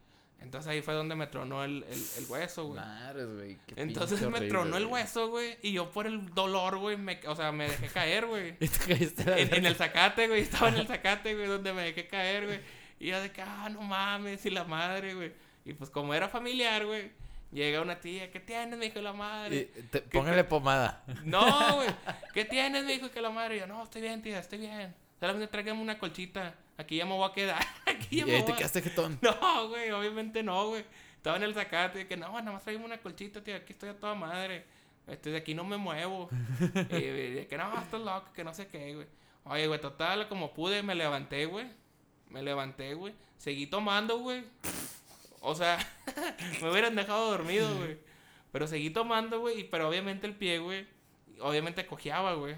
Entonces ahí fue donde me tronó el, el, el hueso, güey. Madres, güey. qué Entonces me horrible, tronó el hueso, güey, y yo por el dolor, güey, me, o sea, me dejé caer, güey. En, en el zacate, güey, estaba en el zacate, güey, donde me dejé caer, güey. Y yo de que, ah, no mames, y la madre, güey. Y pues como era familiar, güey, llega una tía, ¿qué tienes, me dijo la madre? Y te- póngale pomada. No, güey. ¿Qué tienes? Me dijo que la madre. Y yo, no, estoy bien, tía, estoy bien. Solamente tráigame una colchita. Aquí ya me voy a quedar. Aquí Y ya me ahí voy te a- quedaste jetón. No, güey, obviamente no, güey. Estaba en el zacate. Y que no, nada más tráigame una colchita, tía. Aquí estoy a toda madre. Este, de aquí no me muevo. y, y de que no, estás loco, que no sé qué, güey. Oye, güey, total, como pude, me levanté, güey. Me levanté, güey. Seguí tomando, güey. O sea, me hubieran dejado dormido, güey. Pero seguí tomando, güey. y- Pero obviamente el pie, güey. Obviamente cojeaba, güey.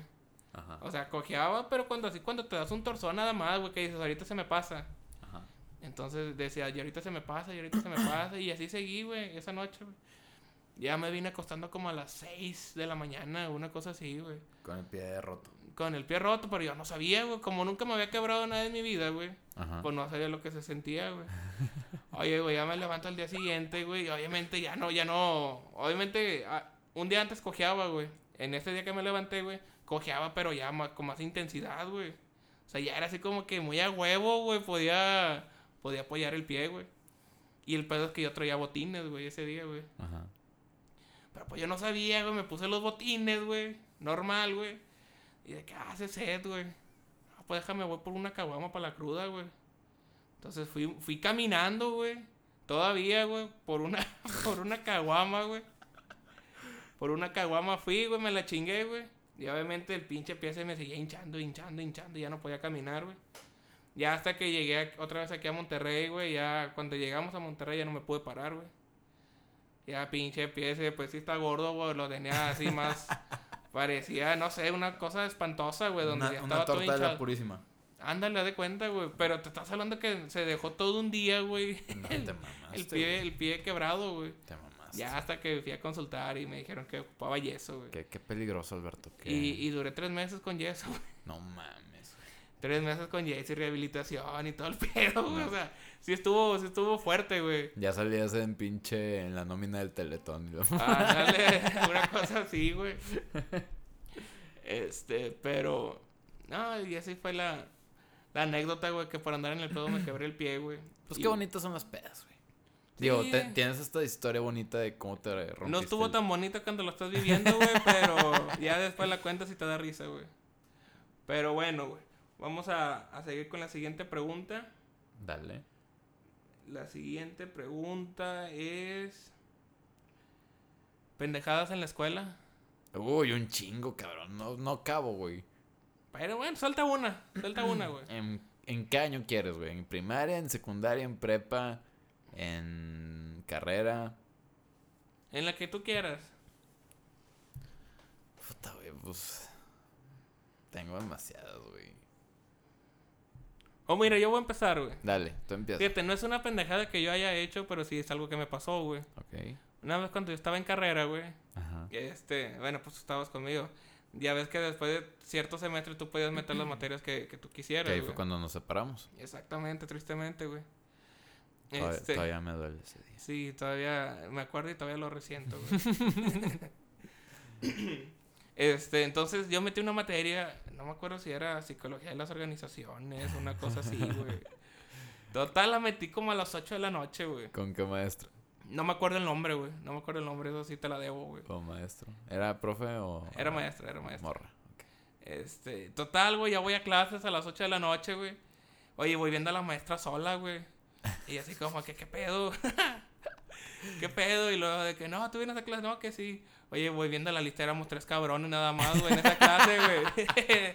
Ajá. O sea, cojeaba, pero cuando así, cuando te das un torzón nada más, güey, que dices, ahorita se me pasa. Ajá. Entonces decía, y ahorita se me pasa, y ahorita se me pasa. Y así seguí, güey, esa noche, güey. Ya me vine acostando como a las 6 de la mañana, una cosa así, güey. Con el pie roto. Con el pie roto, pero yo no sabía, güey. Como nunca me había quebrado nada en mi vida, güey. Ajá. Pues no sabía lo que se sentía, güey. Oye, güey, ya me levanto al día siguiente, güey. Y obviamente ya no, ya no. Obviamente, ah, un día antes cojeaba, güey. En ese día que me levanté, güey, cojeaba, pero ya más, con más intensidad, güey. O sea, ya era así como que muy a huevo, güey. Podía, podía apoyar el pie, güey. Y el pedo es que yo traía botines, güey, ese día, güey. Ajá. Pero pues yo no sabía, güey. Me puse los botines, güey. Normal, güey. Y de que "Ah, hace sed, güey. Ah, pues déjame, voy por una caguama para la cruda, güey. Entonces fui, fui caminando, güey. Todavía, güey. Por una, por una caguama, güey. Por una caguama fui, güey. Me la chingué, güey. Y obviamente el pinche pie se me seguía hinchando, hinchando, hinchando. Y ya no podía caminar, güey. Ya hasta que llegué otra vez aquí a Monterrey, güey. Ya cuando llegamos a Monterrey ya no me pude parar, güey. Ya pinche pie ese, pues sí está gordo, güey. Lo tenía así más. parecía, no sé, una cosa espantosa, güey. Donde Una, ya una estaba todo torta de la hinchado. purísima. Ándale, de cuenta, güey. Pero te estás hablando que se dejó todo un día, güey. No te mamaste. el pie, güey. el pie quebrado, güey. Te mamaste. Ya hasta que fui a consultar y me dijeron que ocupaba yeso, güey. Qué, qué peligroso, Alberto. qué- Y, y duré tres meses con yeso, güey. No mames. güey. Tres meses con yeso y rehabilitación y todo el pedo, güey. O sea, sí estuvo, sí estuvo fuerte, güey. Ya salías en pinche en la nómina del Teletón. lo- Ándale, una cosa así, güey. Este, pero. No, y así fue la, la anécdota, güey, que por andar en el pedo me quebré el pie, güey. Pues Y qué bonitas son las pedas, güey. Digo, Sí. te- tienes esta historia bonita de cómo te rompiste. No estuvo el- tan bonito cuando lo estás viviendo, güey, pero ya después la cuentas y te da risa, güey. Pero bueno, güey. Vamos a, a seguir con la siguiente pregunta. Dale. La siguiente pregunta es. ¿Pendejadas en la escuela? Uy, un chingo, cabrón. No, no acabo, güey. Pero bueno, salta una. Salta una, güey. ¿En, ¿En qué año quieres, güey? ¿En primaria, en secundaria, en prepa, en carrera? En la que tú quieras. Puta, güey, pues. Tengo demasiadas, güey. Oh, mira, yo voy a empezar, güey. Dale, tú empiezas. Fíjate, no es una pendejada que yo haya hecho, pero sí es algo que me pasó, güey. Ok. Una vez cuando yo estaba en carrera, güey. Ajá. Este, bueno, pues tú estabas conmigo. Ya ves que después de cierto semestre tú podías meter las materias que, que tú Que quisieras. ahí fue cuando nos separamos. Exactamente, tristemente, güey. Todavía, Este, todavía me duele ese día. Sí, todavía me acuerdo y todavía lo resiento, este, entonces yo metí una materia, no me acuerdo si era psicología de las organizaciones, una cosa así, güey. Total, la metí como a las 8 de la noche, güey. ¿Con qué maestro? No me acuerdo el nombre, güey. No me acuerdo el nombre, eso sí te la debo, güey. ¿O maestro? ¿Era profe o.? Era maestra, era maestra. Morra. Este, total, güey, ya voy a clases a las 8 de la noche, güey. Oye, voy viendo a la maestra sola, güey. Y así como que, ¿qué pedo? ¿Qué pedo? Y luego de que, no, tú vienes a clase, no, que sí. Oye, voy viendo la lista, éramos tres cabrones nada más, güey, en esa clase, güey.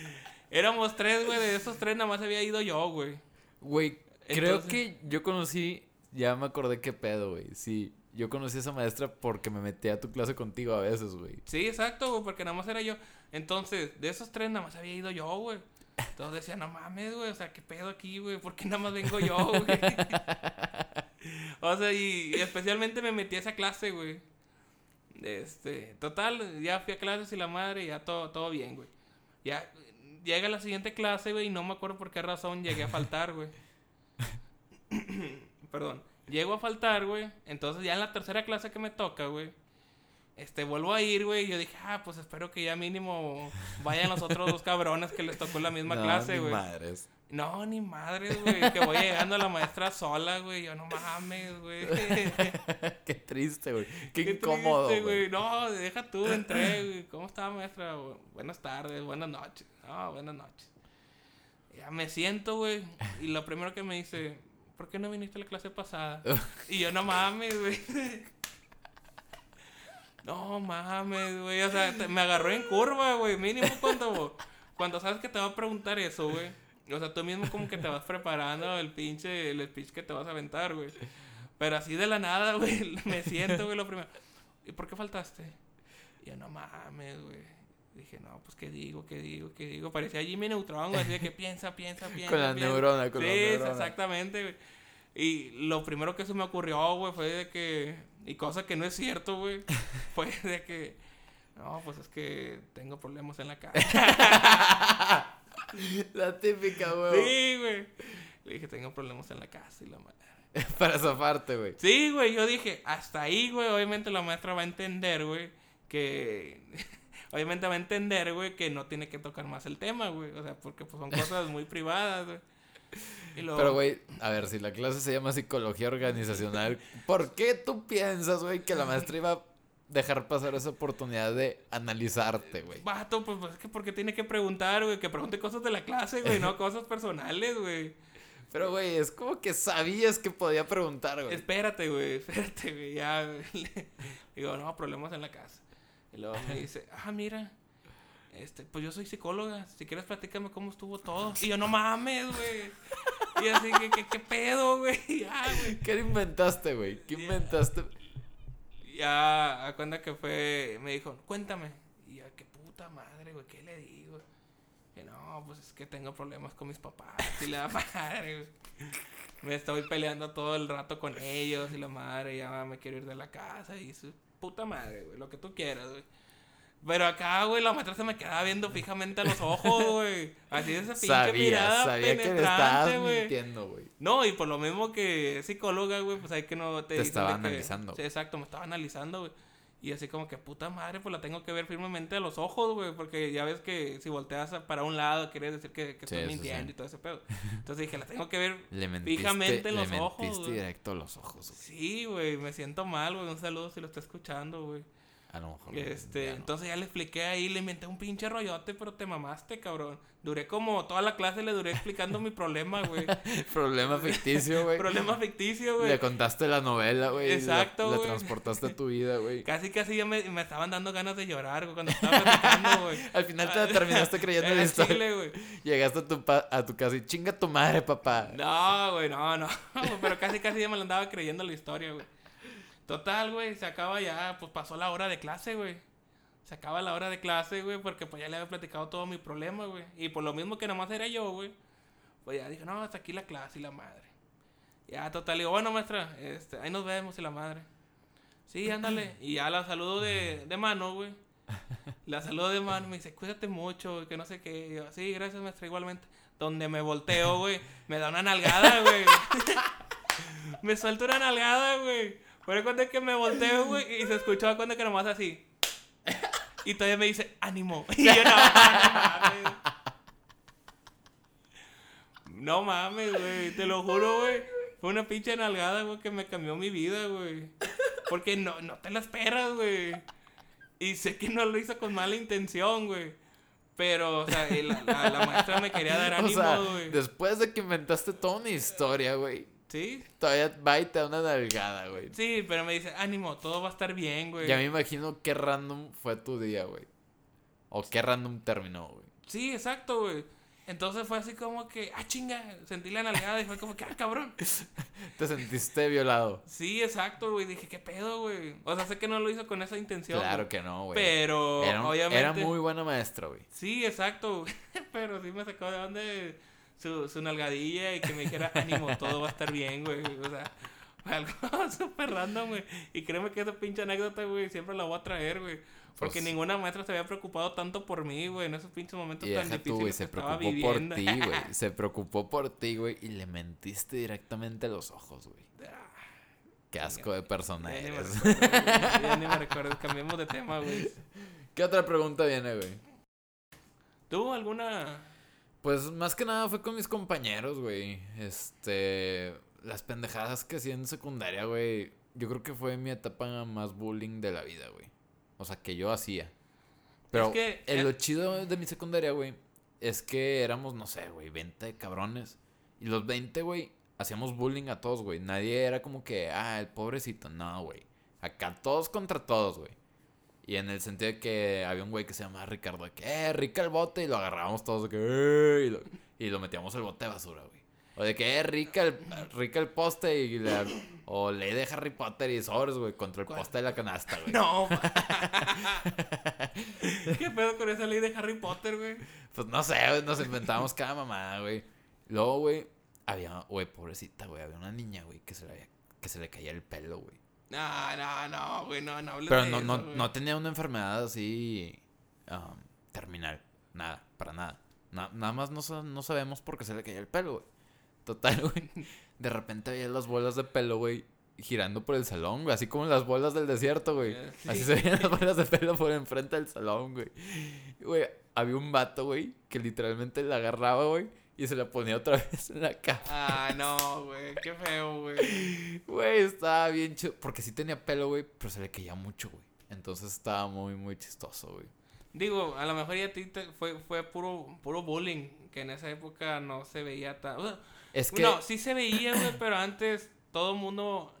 éramos tres, güey, de esos tres nada más había ido yo, güey. Güey, creo que yo conocí. Ya me acordé qué pedo, güey. Sí, yo conocí a esa maestra porque me metí a tu clase contigo a veces, güey. Sí, exacto, güey, porque nada más era yo. Entonces, de esos tres nada más había ido yo, güey. Todos decían, no mames, güey, o sea, ¿qué pedo aquí, güey? ¿Por qué nada más vengo yo, güey? o sea, y, y especialmente me metí a esa clase, güey. Este, total, ya fui a clases y la madre, ya todo, todo bien, güey. Ya llega la siguiente clase, güey, y no me acuerdo por qué razón llegué a faltar, güey. Perdón. Llego a faltar, güey. Entonces ya en la tercera clase que me toca, güey. Este, vuelvo a ir, güey. Y yo dije, ah, pues espero que ya mínimo vayan los otros dos cabrones que les tocó la misma No, clase, ni güey. madres. No, ni madres, güey. Que voy llegando a la maestra sola, güey. Yo no mames, güey. Qué triste, güey. Qué, Qué incómodo, triste, güey. No, deja tú, entré, güey. ¿Cómo está, maestra? Bu- Buenas tardes, buenas noches. No, buenas noches. Ya me siento, güey. Y lo primero que me dice, ¿por qué no viniste a la clase pasada? y yo, no mames, güey. No mames, güey. O sea, te- me agarró en curva, güey. Mínimo cuando, cuando sabes que te va a preguntar eso, güey. O sea, tú mismo como que te vas preparando el pinche, el speech que te vas a aventar, güey. Pero así de la nada, güey, me siento, güey, lo primero. ¿Y por qué faltaste? Y yo, no mames, güey. Dije, no, pues, ¿qué digo? ¿Qué digo? ¿Qué digo? Parecía Jimmy Neutron, güey, así que piensa, piensa, piensa. Con la piensa. neurona, con sí, la neurona. exactamente, güey. Y lo primero que se me ocurrió, güey, fue de que. Y cosa que no es cierto, güey. fue de que. No, pues es que tengo problemas en la casa. La típica, güey. sí, güey. Le dije, tengo problemas en la casa y la madre. Para zafarte, güey. Sí, güey, yo dije, hasta ahí, güey, obviamente la maestra va a entender, güey, que... obviamente va a entender, güey, que no tiene que tocar más el tema, güey. O sea, porque pues, son cosas muy privadas, güey. Y luego- Pero, güey, a ver, si la clase se llama psicología organizacional, ¿por qué tú piensas, güey, que la maestra iba a dejar pasar esa oportunidad de analizarte, güey? Vato, pues, pues, es que porque tiene que preguntar, güey, que pregunte cosas de la clase, güey, no cosas personales, güey. Pero, güey, es como que sabías que podía preguntar, güey. Espérate, güey, espérate, güey, ya. Digo, no, problemas en la casa. Y luego me dice, ah, mira, este, pues yo soy psicóloga, si quieres platícame cómo estuvo todo. Y yo, no mames, güey. Y así, que, que, qué pedo, güey? Ya. ¿Qué inventaste, güey? ¿Qué inventaste? Ya, a cuenta que fue, me dijo, cuéntame. Y yo, qué puta madre, güey, ¿qué le digo? Y no, pues es que tengo problemas con mis papás y la madre, güey. Me estoy peleando todo el rato con ellos y la madre, ya me quiero ir de la casa y su puta madre, güey, lo que tú quieras, güey. Pero acá, güey, la maestra se me quedaba viendo fijamente a los ojos, güey. Así de esa pinche Sabía, mirada sabía penetrante, güey. mintiendo, güey. No, y por lo mismo que psicóloga, güey, pues hay que no te, Te estaba que- analizando. Sí, exacto, me estaba analizando, güey. Y así como que puta madre, pues la tengo que ver firmemente a los ojos, güey, porque ya ves que si volteas para un lado quiere decir que, que Sí, estoy mintiendo sí. y todo ese pedo. Entonces dije, la tengo que ver Le mentiste, fijamente en le los ojos, directo a los ojos. Sí, güey, me siento mal, güey. Un saludo si lo está escuchando, güey. A lo mejor. Este, ya no. entonces ya le expliqué ahí, le inventé un pinche rollote, pero te mamaste, cabrón. Duré como toda la clase, le duré explicando mi problema, güey. Problema ficticio, güey. Problema ficticio, güey. Le contaste la novela, güey. Exacto, Le güey. transportaste a tu vida, güey. Casi, casi ya me, me estaban dando ganas de llorar, güey, cuando estaba platicando, güey. Al final te terminaste creyendo la historia. güey. Llegaste a tu, pa- a tu casa y chinga tu madre, papá. No, güey, no, no. Pero casi, casi ya me lo andaba creyendo la historia, güey. Total, güey, se acaba ya, pues pasó la hora de clase, güey. Se acaba la hora de clase, güey, porque pues ya le había platicado todo mi problema, güey. Y por lo mismo que nomás era yo, güey. Pues ya dije, no, hasta aquí la clase y la madre. Ya, total, digo, bueno, maestra, este, ahí nos vemos y la madre. Sí, ándale. Y ya la saludo de, de mano, güey. La saludo de mano, me dice, cuídate mucho, que no sé qué. Y yo, sí, gracias, maestra, igualmente. Donde me volteo, güey, me da una nalgada, güey. me suelta una nalgada, güey. Por cuando es que me volteo, güey, y se escuchó cuando que nomás así. Y todavía me dice, ánimo. Y yo, no, mames. No mames, güey. Te lo juro, güey. Fue una pinche nalgada, güey, que me cambió mi vida, güey. Porque no, no te la esperas, güey. Y sé que no lo hizo con mala intención, güey. Pero, o sea, la, la- la maestra me quería dar O ánimo, sea, güey. después de que inventaste toda una historia, güey. Sí, Todavía va y te da una nalgada, güey. sí, pero me dice, ánimo, todo va a estar bien, güey. Ya me imagino qué random fue tu día, güey. O qué random terminó, güey. Sí, exacto, güey. Entonces fue así como que, ah, chinga, sentí la nalgada y fue como que, ah, cabrón. Te sentiste violado. Sí, exacto, güey. Dije, ¿qué pedo, güey? O sea, sé que no lo hizo con esa intención. Claro güey, que no, güey. Pero, Era, un- obviamente. era muy buena maestra, güey. Sí, exacto, güey. Pero sí me sacó de donde su, su nalgadilla y que me dijera, ánimo, todo va a estar bien, güey. O sea, algo súper random, güey. Y créeme que esa pinche anécdota, güey, siempre la voy a traer, güey. Porque Pues- ninguna maestra se había preocupado tanto por mí, güey, en esos pinches momentos tan deja tú, difíciles güey, que se estaba preocupó viviendo. por ti, güey. Se preocupó por ti, güey. Y le mentiste directamente a los ojos, güey. Qué asco de persona Ya ni me eres. recuerdo, ya ni me recuerdo. Cambiemos de tema, güey. ¿Qué otra pregunta viene, güey? ¿Tú alguna...? Pues más que nada fue con mis compañeros, güey. Este. Las pendejadas que hacía en secundaria, güey. Yo creo que fue mi etapa más bullying de la vida, güey. O sea, que yo hacía. Pero Es que- eh, lo chido de mi secundaria, güey, es que éramos, no sé, güey, 20 cabrones. Y los 20, güey, hacíamos bullying a todos, güey. Nadie era como que, ah, el pobrecito. No, güey. Acá todos contra todos, güey. Y en el sentido de que había un güey que se llamaba Ricardo, de que, eh, rica el bote, y lo agarrábamos todos, de que, eh, y lo, y lo metíamos al bote de basura, güey. O de que, eh, rica el, rica el poste, y la- o ley de Harry Potter y sobres, güey, contra el ¿Cuál? poste de la canasta, güey. No. ¿Qué pedo con esa ley de Harry Potter, güey? Pues no sé, güey, nos inventábamos cada mamada, güey. Luego, güey, había, güey, pobrecita, güey, había una niña, güey, que se le había- que se le caía el pelo, güey. No, no, no, güey, no, no Pero de no, eso, no, güey. no tenía una enfermedad así um, terminal. Nada, para nada. Na- nada más no, sa- no sabemos por qué se le caía el pelo, güey. Total, güey. De repente veía las bolas de pelo, güey, girando por el salón, güey. Así como las bolas del desierto, güey. Sí. Así se veían las bolas de pelo por enfrente del salón, güey. Güey, había un vato, güey, que literalmente la agarraba, güey, y se la ponía otra vez en la cara. Ah, no, güey, qué feo, güey. Güey, estaba bien chido. Porque sí tenía pelo, güey, pero se le caía mucho, güey. Entonces estaba muy, muy chistoso, güey. Digo, a lo mejor ya a ti te fue, fue puro, puro bullying, que en esa época no se veía tan... O sea, Es que. No, sí se veía, güey, pero antes todo el mundo...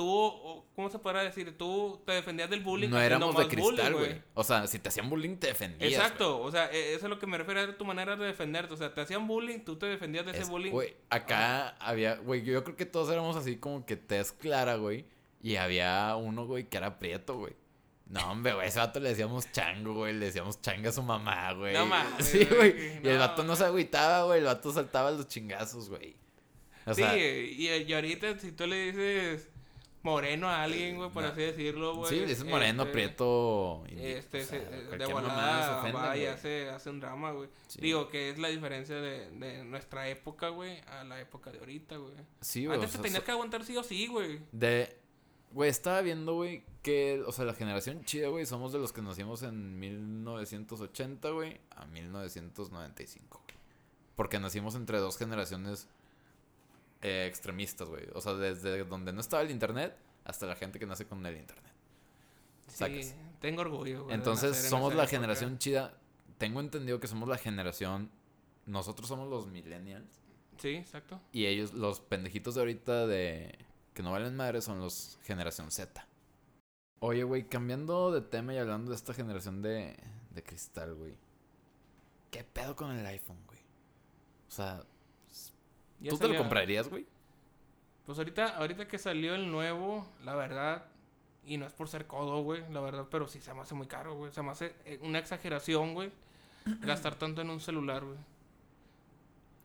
Tú, ¿cómo se podrá decir? Tú te defendías del bullying. no éramos de cristal, güey. O sea, si te hacían bullying, te defendías. Exacto, o sea, e- eso es lo que me refiero a tu manera de defenderte. O sea, te hacían bullying, tú te defendías de ese Es- bullying. Güey, acá había. Güey, yo creo que todos éramos así como que tez clara, güey. Y había uno, güey, que era prieto, güey. No, hombre, güey, ese vato le decíamos chango, güey. Le decíamos changa a su mamá, güey. No mames, Sí, güey. Y el vato no se agüitaba, güey. El vato saltaba los chingazos, güey. O sí, sea, y, y ahorita si tú le dices moreno a alguien, güey, por No. así decirlo, güey. sí, dices moreno, este, prieto. Este, o sea, se- de volada ofende, va y hace, hace un drama, güey. Sí. Digo que es la diferencia de, de nuestra época, güey, a la época de ahorita, güey. Sí, güey. o Antes te tenías so- que aguantar sí o sí, güey. De. Güey, estaba viendo, güey, que, o sea, la generación chida, güey, somos de los que nacimos en 1980, güey, a 1995. güey. Porque nacimos entre dos generaciones eh, extremistas, güey. O sea, desde donde no estaba el internet hasta la gente que nace con el internet. Sacas. Sí, tengo orgullo, güey. Entonces, en somos la época. generación chida. Tengo entendido que somos la generación. Nosotros somos los millennials. Sí, exacto. Y ellos, los pendejitos de ahorita de que no valen madre, son los generación Z. Oye, güey, cambiando de tema y hablando de esta generación de, de cristal, güey. ¿Qué pedo con el iPhone, güey? O sea, Ya ¿tú te lo comprarías, güey? Pues ahorita, ahorita que salió el nuevo, la verdad, y no es por ser codo, güey, la verdad, pero sí se me hace muy caro, güey. Se me hace eh, una exageración, güey, gastar tanto en un celular, güey.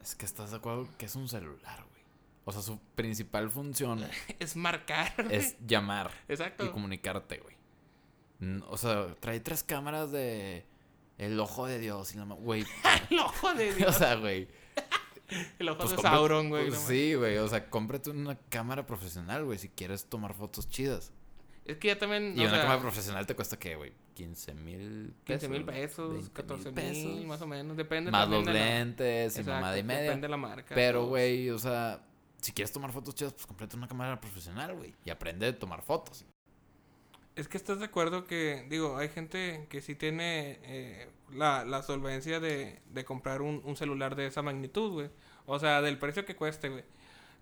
Es que estás de acuerdo que es un celular, güey. O sea, su principal función Es marcar, güey. es llamar Exacto. y comunicarte, güey. O sea, trae tres cámaras de el ojo de Dios y la güey. El ojo de o Dios. sea, güey. el ojo Pues de compra- Sauron, güey. pues sí, güey. O sea, cómprate una cámara profesional, güey, si quieres tomar fotos chidas. Es que ya también. Y o una sea, cámara profesional te cuesta, ¿qué, güey? 15 mil 15 mil pesos, 20 14 mil más o menos. Depende Más los de la- lentes y mamada y media. Depende de la marca. Pero, güey, o sea, si quieres tomar fotos chidas, pues cómprate una cámara profesional, güey. Y aprende a tomar fotos. Es que estás de acuerdo que, digo, hay gente que sí tiene eh, la, la solvencia de, de comprar un, un celular de esa magnitud, güey. O sea, del precio que cueste, güey.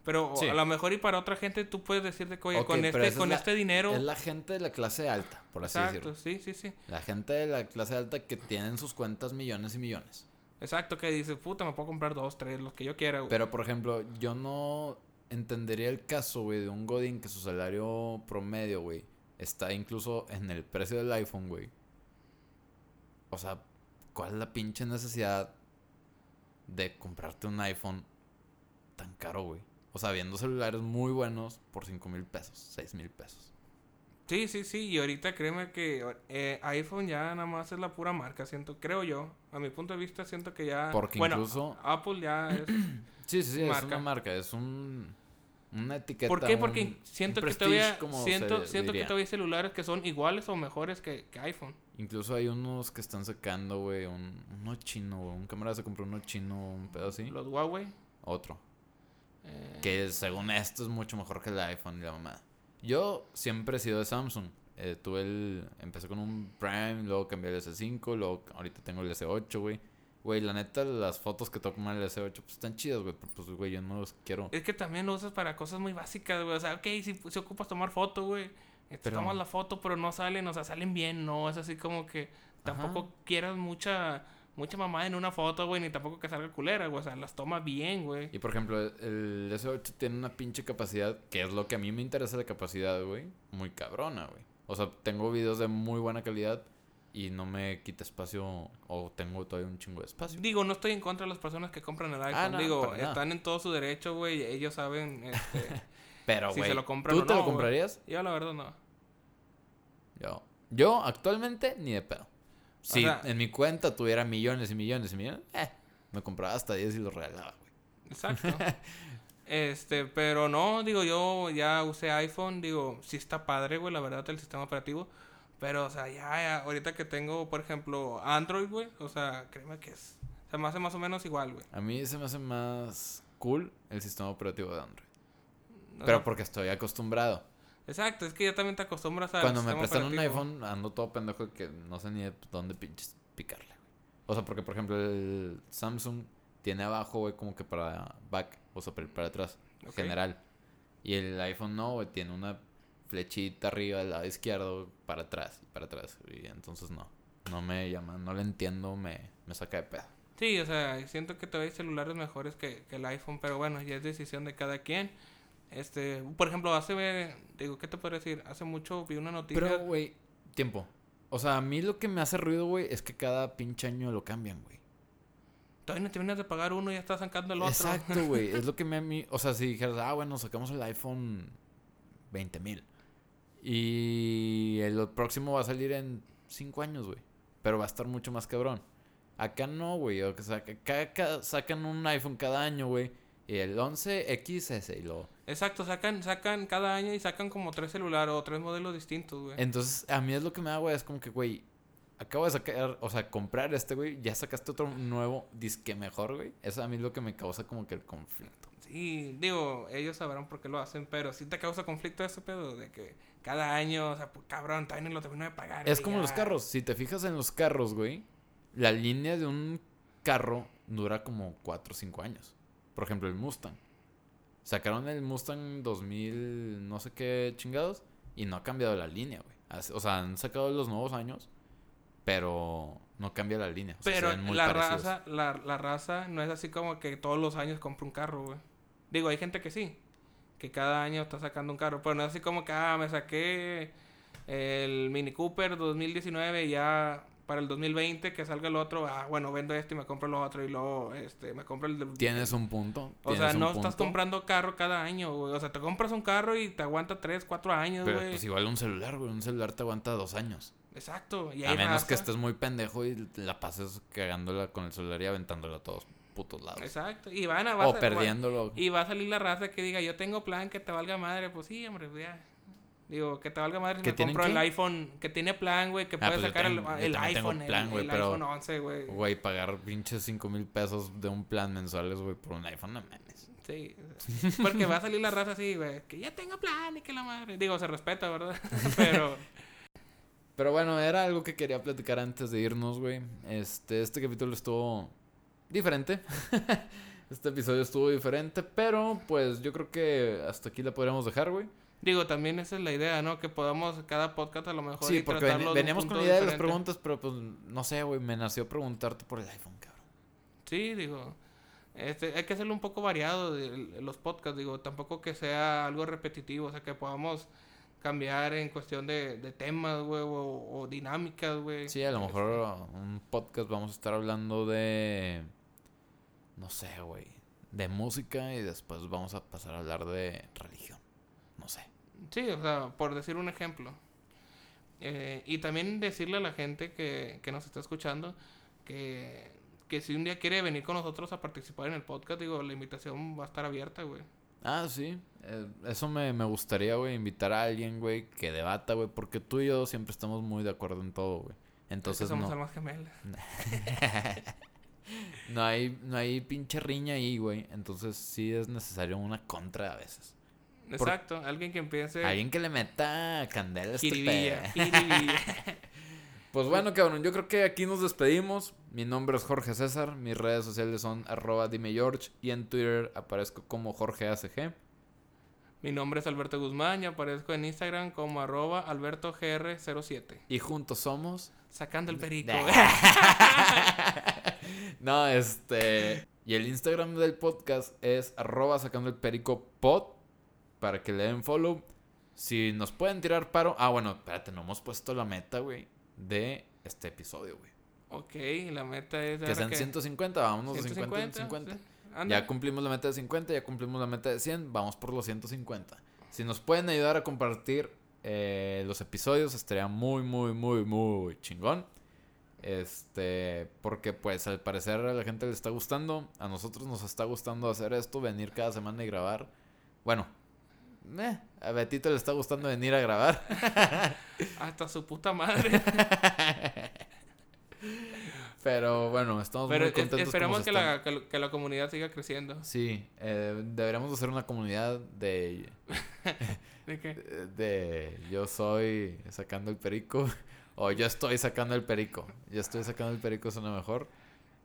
Pero Sí. a lo mejor y para otra gente tú puedes decirte que, oye, con este, es con la- este dinero... Es la gente de la clase alta, por así Exacto, decirlo. sí, sí, sí. La gente de la clase alta que tienen sus cuentas millones y millones. Exacto, que dices, puta, me puedo comprar dos, tres, los que yo quiera, güey. Pero, por ejemplo, yo no entendería el caso, güey, de un Godín que su salario promedio, güey, está incluso en el precio del iPhone, güey. O sea, ¿cuál es la pinche necesidad de comprarte un iPhone tan caro, güey? O sea, viendo celulares muy buenos por 5 mil pesos, 6 mil pesos. Sí, sí, sí. Y ahorita créeme que eh, iPhone ya nada más es la pura marca, siento, creo yo. A mi punto de vista siento que ya... Porque bueno, incluso- Apple ya es... Sí, sí, sí, es una marca, es un... Una etiqueta. ¿Por qué? un- Porque siento un que todavía siento, siento que todavía hay celulares que son iguales o mejores que, que iPhone. Incluso hay unos que están sacando, güey, un, uno chino, güey. Un camarada se compró uno chino, un pedo así. Los Huawei. Otro. eh, Que según esto es mucho mejor que el iPhone y la mamá. Yo siempre he sido de Samsung. Eh, tuve el... Empecé con un Prime, luego cambié al S5, luego ahorita tengo el S8, güey. Güey, la neta, las fotos que toco mal el S8, pues están chidas, güey. Pero pues, güey, yo no los quiero. Es que también lo usas para cosas muy básicas, güey. O sea, ok, si, si ocupas tomar foto, güey. Pero- Tomas la foto, pero no salen, o sea, salen bien, no. Es así como que tampoco quieras mucha mucha mamada en una foto, güey, ni tampoco que salga culera, güey. O sea, las toma bien, güey. Y por ejemplo, el S8 tiene una pinche capacidad, que es lo que a mí me interesa de capacidad, güey. Muy cabrona, güey. O sea, tengo videos de muy buena calidad. Y no me quita espacio o tengo todavía un chingo de espacio. Digo, no estoy en contra de las personas que compran el iPhone. Ah, no, Digo, están en todo su derecho, güey. Ellos saben, este... Pero, Si güey, se lo compran ¿tú o te no, lo comprarías? yo la verdad no. Yo. Yo actualmente ni de pedo. Si sea- en mi cuenta tuviera millones y millones y millones, eh, me compraba hasta 10 y los regalaba, güey. Exacto. este, pero no, digo, yo ya usé iPhone, digo, sí está padre, güey, la verdad, el sistema operativo. Pero, o sea, ya, ya, ahorita que tengo, por ejemplo, Android, güey, o sea, créeme que es. Se me hace más o menos igual, güey. A mí se me hace más cool el sistema operativo de Android. Pero porque estoy acostumbrado. Exacto, es que ya también te acostumbras a. Cuando me prestan un iPhone, ando todo pendejo que no sé ni de dónde pinches picarle, güey. O sea, porque por ejemplo el Samsung tiene abajo, güey, como que para back, o sea, para, para atrás, Ok. general. Y el iPhone no, güey, tiene una flechita arriba del lado izquierdo para atrás y para atrás. Y entonces no, no me llama, no le entiendo, me, me saca de pedo. Sí, o sea, siento que todavía hay celulares mejores que, que el iPhone, pero bueno, ya es decisión de cada quien. Este, por ejemplo, hace, digo, ¿qué te puedo decir? Hace mucho vi una noticia. Pero, güey, tiempo. O sea, a mí lo que me hace ruido, güey, es que cada pinche año lo cambian, güey. Todavía no terminas de pagar uno y ya estás sacando el otro. Exacto, güey. es lo que me a mí. O sea, si dijeras, ah, bueno, sacamos el iPhone 20 mil. Y el próximo va a salir en 5 años, güey. Pero va a estar mucho más cabrón. Acá no, güey. O sea, acá, acá sacan un iPhone cada año, güey. Y el 11XS y lo. Exacto, sacan, sacan cada año y sacan como tres celulares o tres modelos distintos, güey. Entonces, a mí es lo que me da, güey. Es como que, güey. Acabo de sacar, o sea, comprar este, güey. Ya sacaste otro nuevo disque mejor, güey. Eso a mí es lo que me causa como que el conflicto. Sí, digo, ellos sabrán por qué lo hacen, pero sí te causa conflicto ese pedo de que cada año, o sea, pues, cabrón, todavía no lo termino de pagar. Es como ya. los carros. Si te fijas en los carros, güey, la línea de un carro dura como 4 o 5 años. Por ejemplo, el Mustang. Sacaron el Mustang 2000, no sé qué chingados, y no ha cambiado la línea, güey. O sea, han sacado los nuevos años, pero no cambia la línea. O sea, se Pero la parecidos. raza, la, la raza no es así como que todos los años compra un carro, güey. Digo, hay gente que sí, que cada año está sacando un carro, pero no es así como que, ah, me saqué el Mini Cooper 2019 y ya para el 2020 que salga el otro, ah, bueno, vendo este y me compro el otro y luego, este, me compro el... Tienes un punto. O sea, no estás comprando carro cada año, güey. O sea, te compras un carro y te aguanta 3, 4 años, Pero güey. pues igual un celular, güey. Un celular te aguanta dos años. Exacto. Y A menos que estés muy pendejo y la pases cagándola con el celular y aventándola a todos putos lados. Exacto. Y van a... O a- perdiéndolo. Y va a salir la raza que diga, yo tengo plan que te valga madre. Pues sí, hombre, pues ya. Digo, que te valga madre si ¿Que me compro el iPhone. Que tiene plan, güey, que Ah, puede pues sacar el- tengo- el, iPhone. plan, el pero- iPhone 11, güey. Güey, pagar pinches 5 mil pesos de un plan mensuales, güey, por un iPhone, no mames. Sí. Porque va a salir la raza así, güey. Que ya tengo plan y que la madre. Digo, se respeta, ¿verdad? Pero... Pero bueno, era algo que quería platicar antes de irnos, güey. Este, este capítulo estuvo diferente. este episodio estuvo diferente, pero pues yo creo que hasta aquí la podríamos dejar, güey. Digo, también esa es la idea, ¿no? Que podamos cada podcast a lo mejor Sí, porque ven- veníamos con la idea de las preguntas, pero pues no sé, güey, me nació preguntarte por el iPhone, cabrón. Sí, digo. Este, hay que hacerlo un poco variado de los podcasts, digo, tampoco que sea algo repetitivo, o sea, que podamos cambiar en cuestión de, de temas, güey, o, o dinámicas, güey. Sí, a lo mejor un podcast vamos a estar hablando de. No sé, güey. De música y después vamos a pasar a hablar de religión. No sé. Sí, o sea, por decir un ejemplo. Eh, y también decirle a la gente que, que nos está escuchando que, que si un día quiere venir con nosotros a participar en el podcast, digo, la invitación va a estar abierta, güey. Ah, sí. Eh, eso me, me gustaría, güey, invitar a alguien, güey, que debata, güey, porque tú y yo siempre estamos muy de acuerdo en todo, güey. Entonces Entonces somos no, almas gemelas. no hay no hay pinche riña ahí, güey. Entonces sí es necesario una contra a veces. Exacto, alguien que empiece... Alguien que le meta candela a este. Pues bueno, cabrón, yo creo que aquí nos despedimos. Mi nombre es Jorge César, mis redes sociales son arroba dime George y en Twitter aparezco como Jorge ACG. Mi nombre es Alberto Guzmán y aparezco en Instagram como arroba albertogr07. Y juntos somos... Sacando el perico. no, este... Y el Instagram del podcast es arroba sacando el perico pod para que le den follow. Si nos pueden tirar paro... Ah, bueno, espérate, no hemos puesto la meta, güey, de este episodio, güey. Ok, la meta es... Que sean 150, vámonos de 50 en 50. sí. Anda. Ya cumplimos la meta de 50, ya cumplimos la meta de 100, vamos por los 150. Si nos pueden ayudar a compartir eh, los episodios, estaría muy, muy, muy, muy chingón. Este, porque pues al parecer a la gente le está gustando, a nosotros nos está gustando hacer esto, venir cada semana y grabar. Bueno, eh, a Betito le está gustando venir a grabar. Hasta su puta madre. Pero bueno, estamos Pero muy es- contentos. esperamos que la, que, la comunidad siga creciendo. Sí, eh, deberíamos hacer una comunidad de, ¿De qué? de yo soy sacando el perico o yo estoy sacando el perico. Yo estoy sacando el perico suena mejor.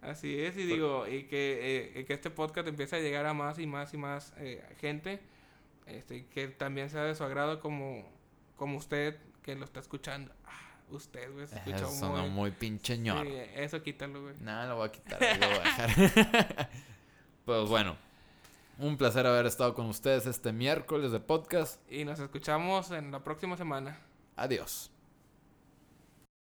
Así es, y digo, y que, eh, y que este podcast empiece a llegar a más y más y más eh, gente, este, que también sea de su agrado como, como usted que lo está escuchando. Ah, usted, güey, se escucha Eso sonó muy... muy pinche ñor. Sí, eso quítalo, güey. Nada, lo voy a quitar, lo voy a dejar. pues bueno, un placer haber estado con ustedes este miércoles de podcast. Y nos escuchamos en la próxima semana. Adiós.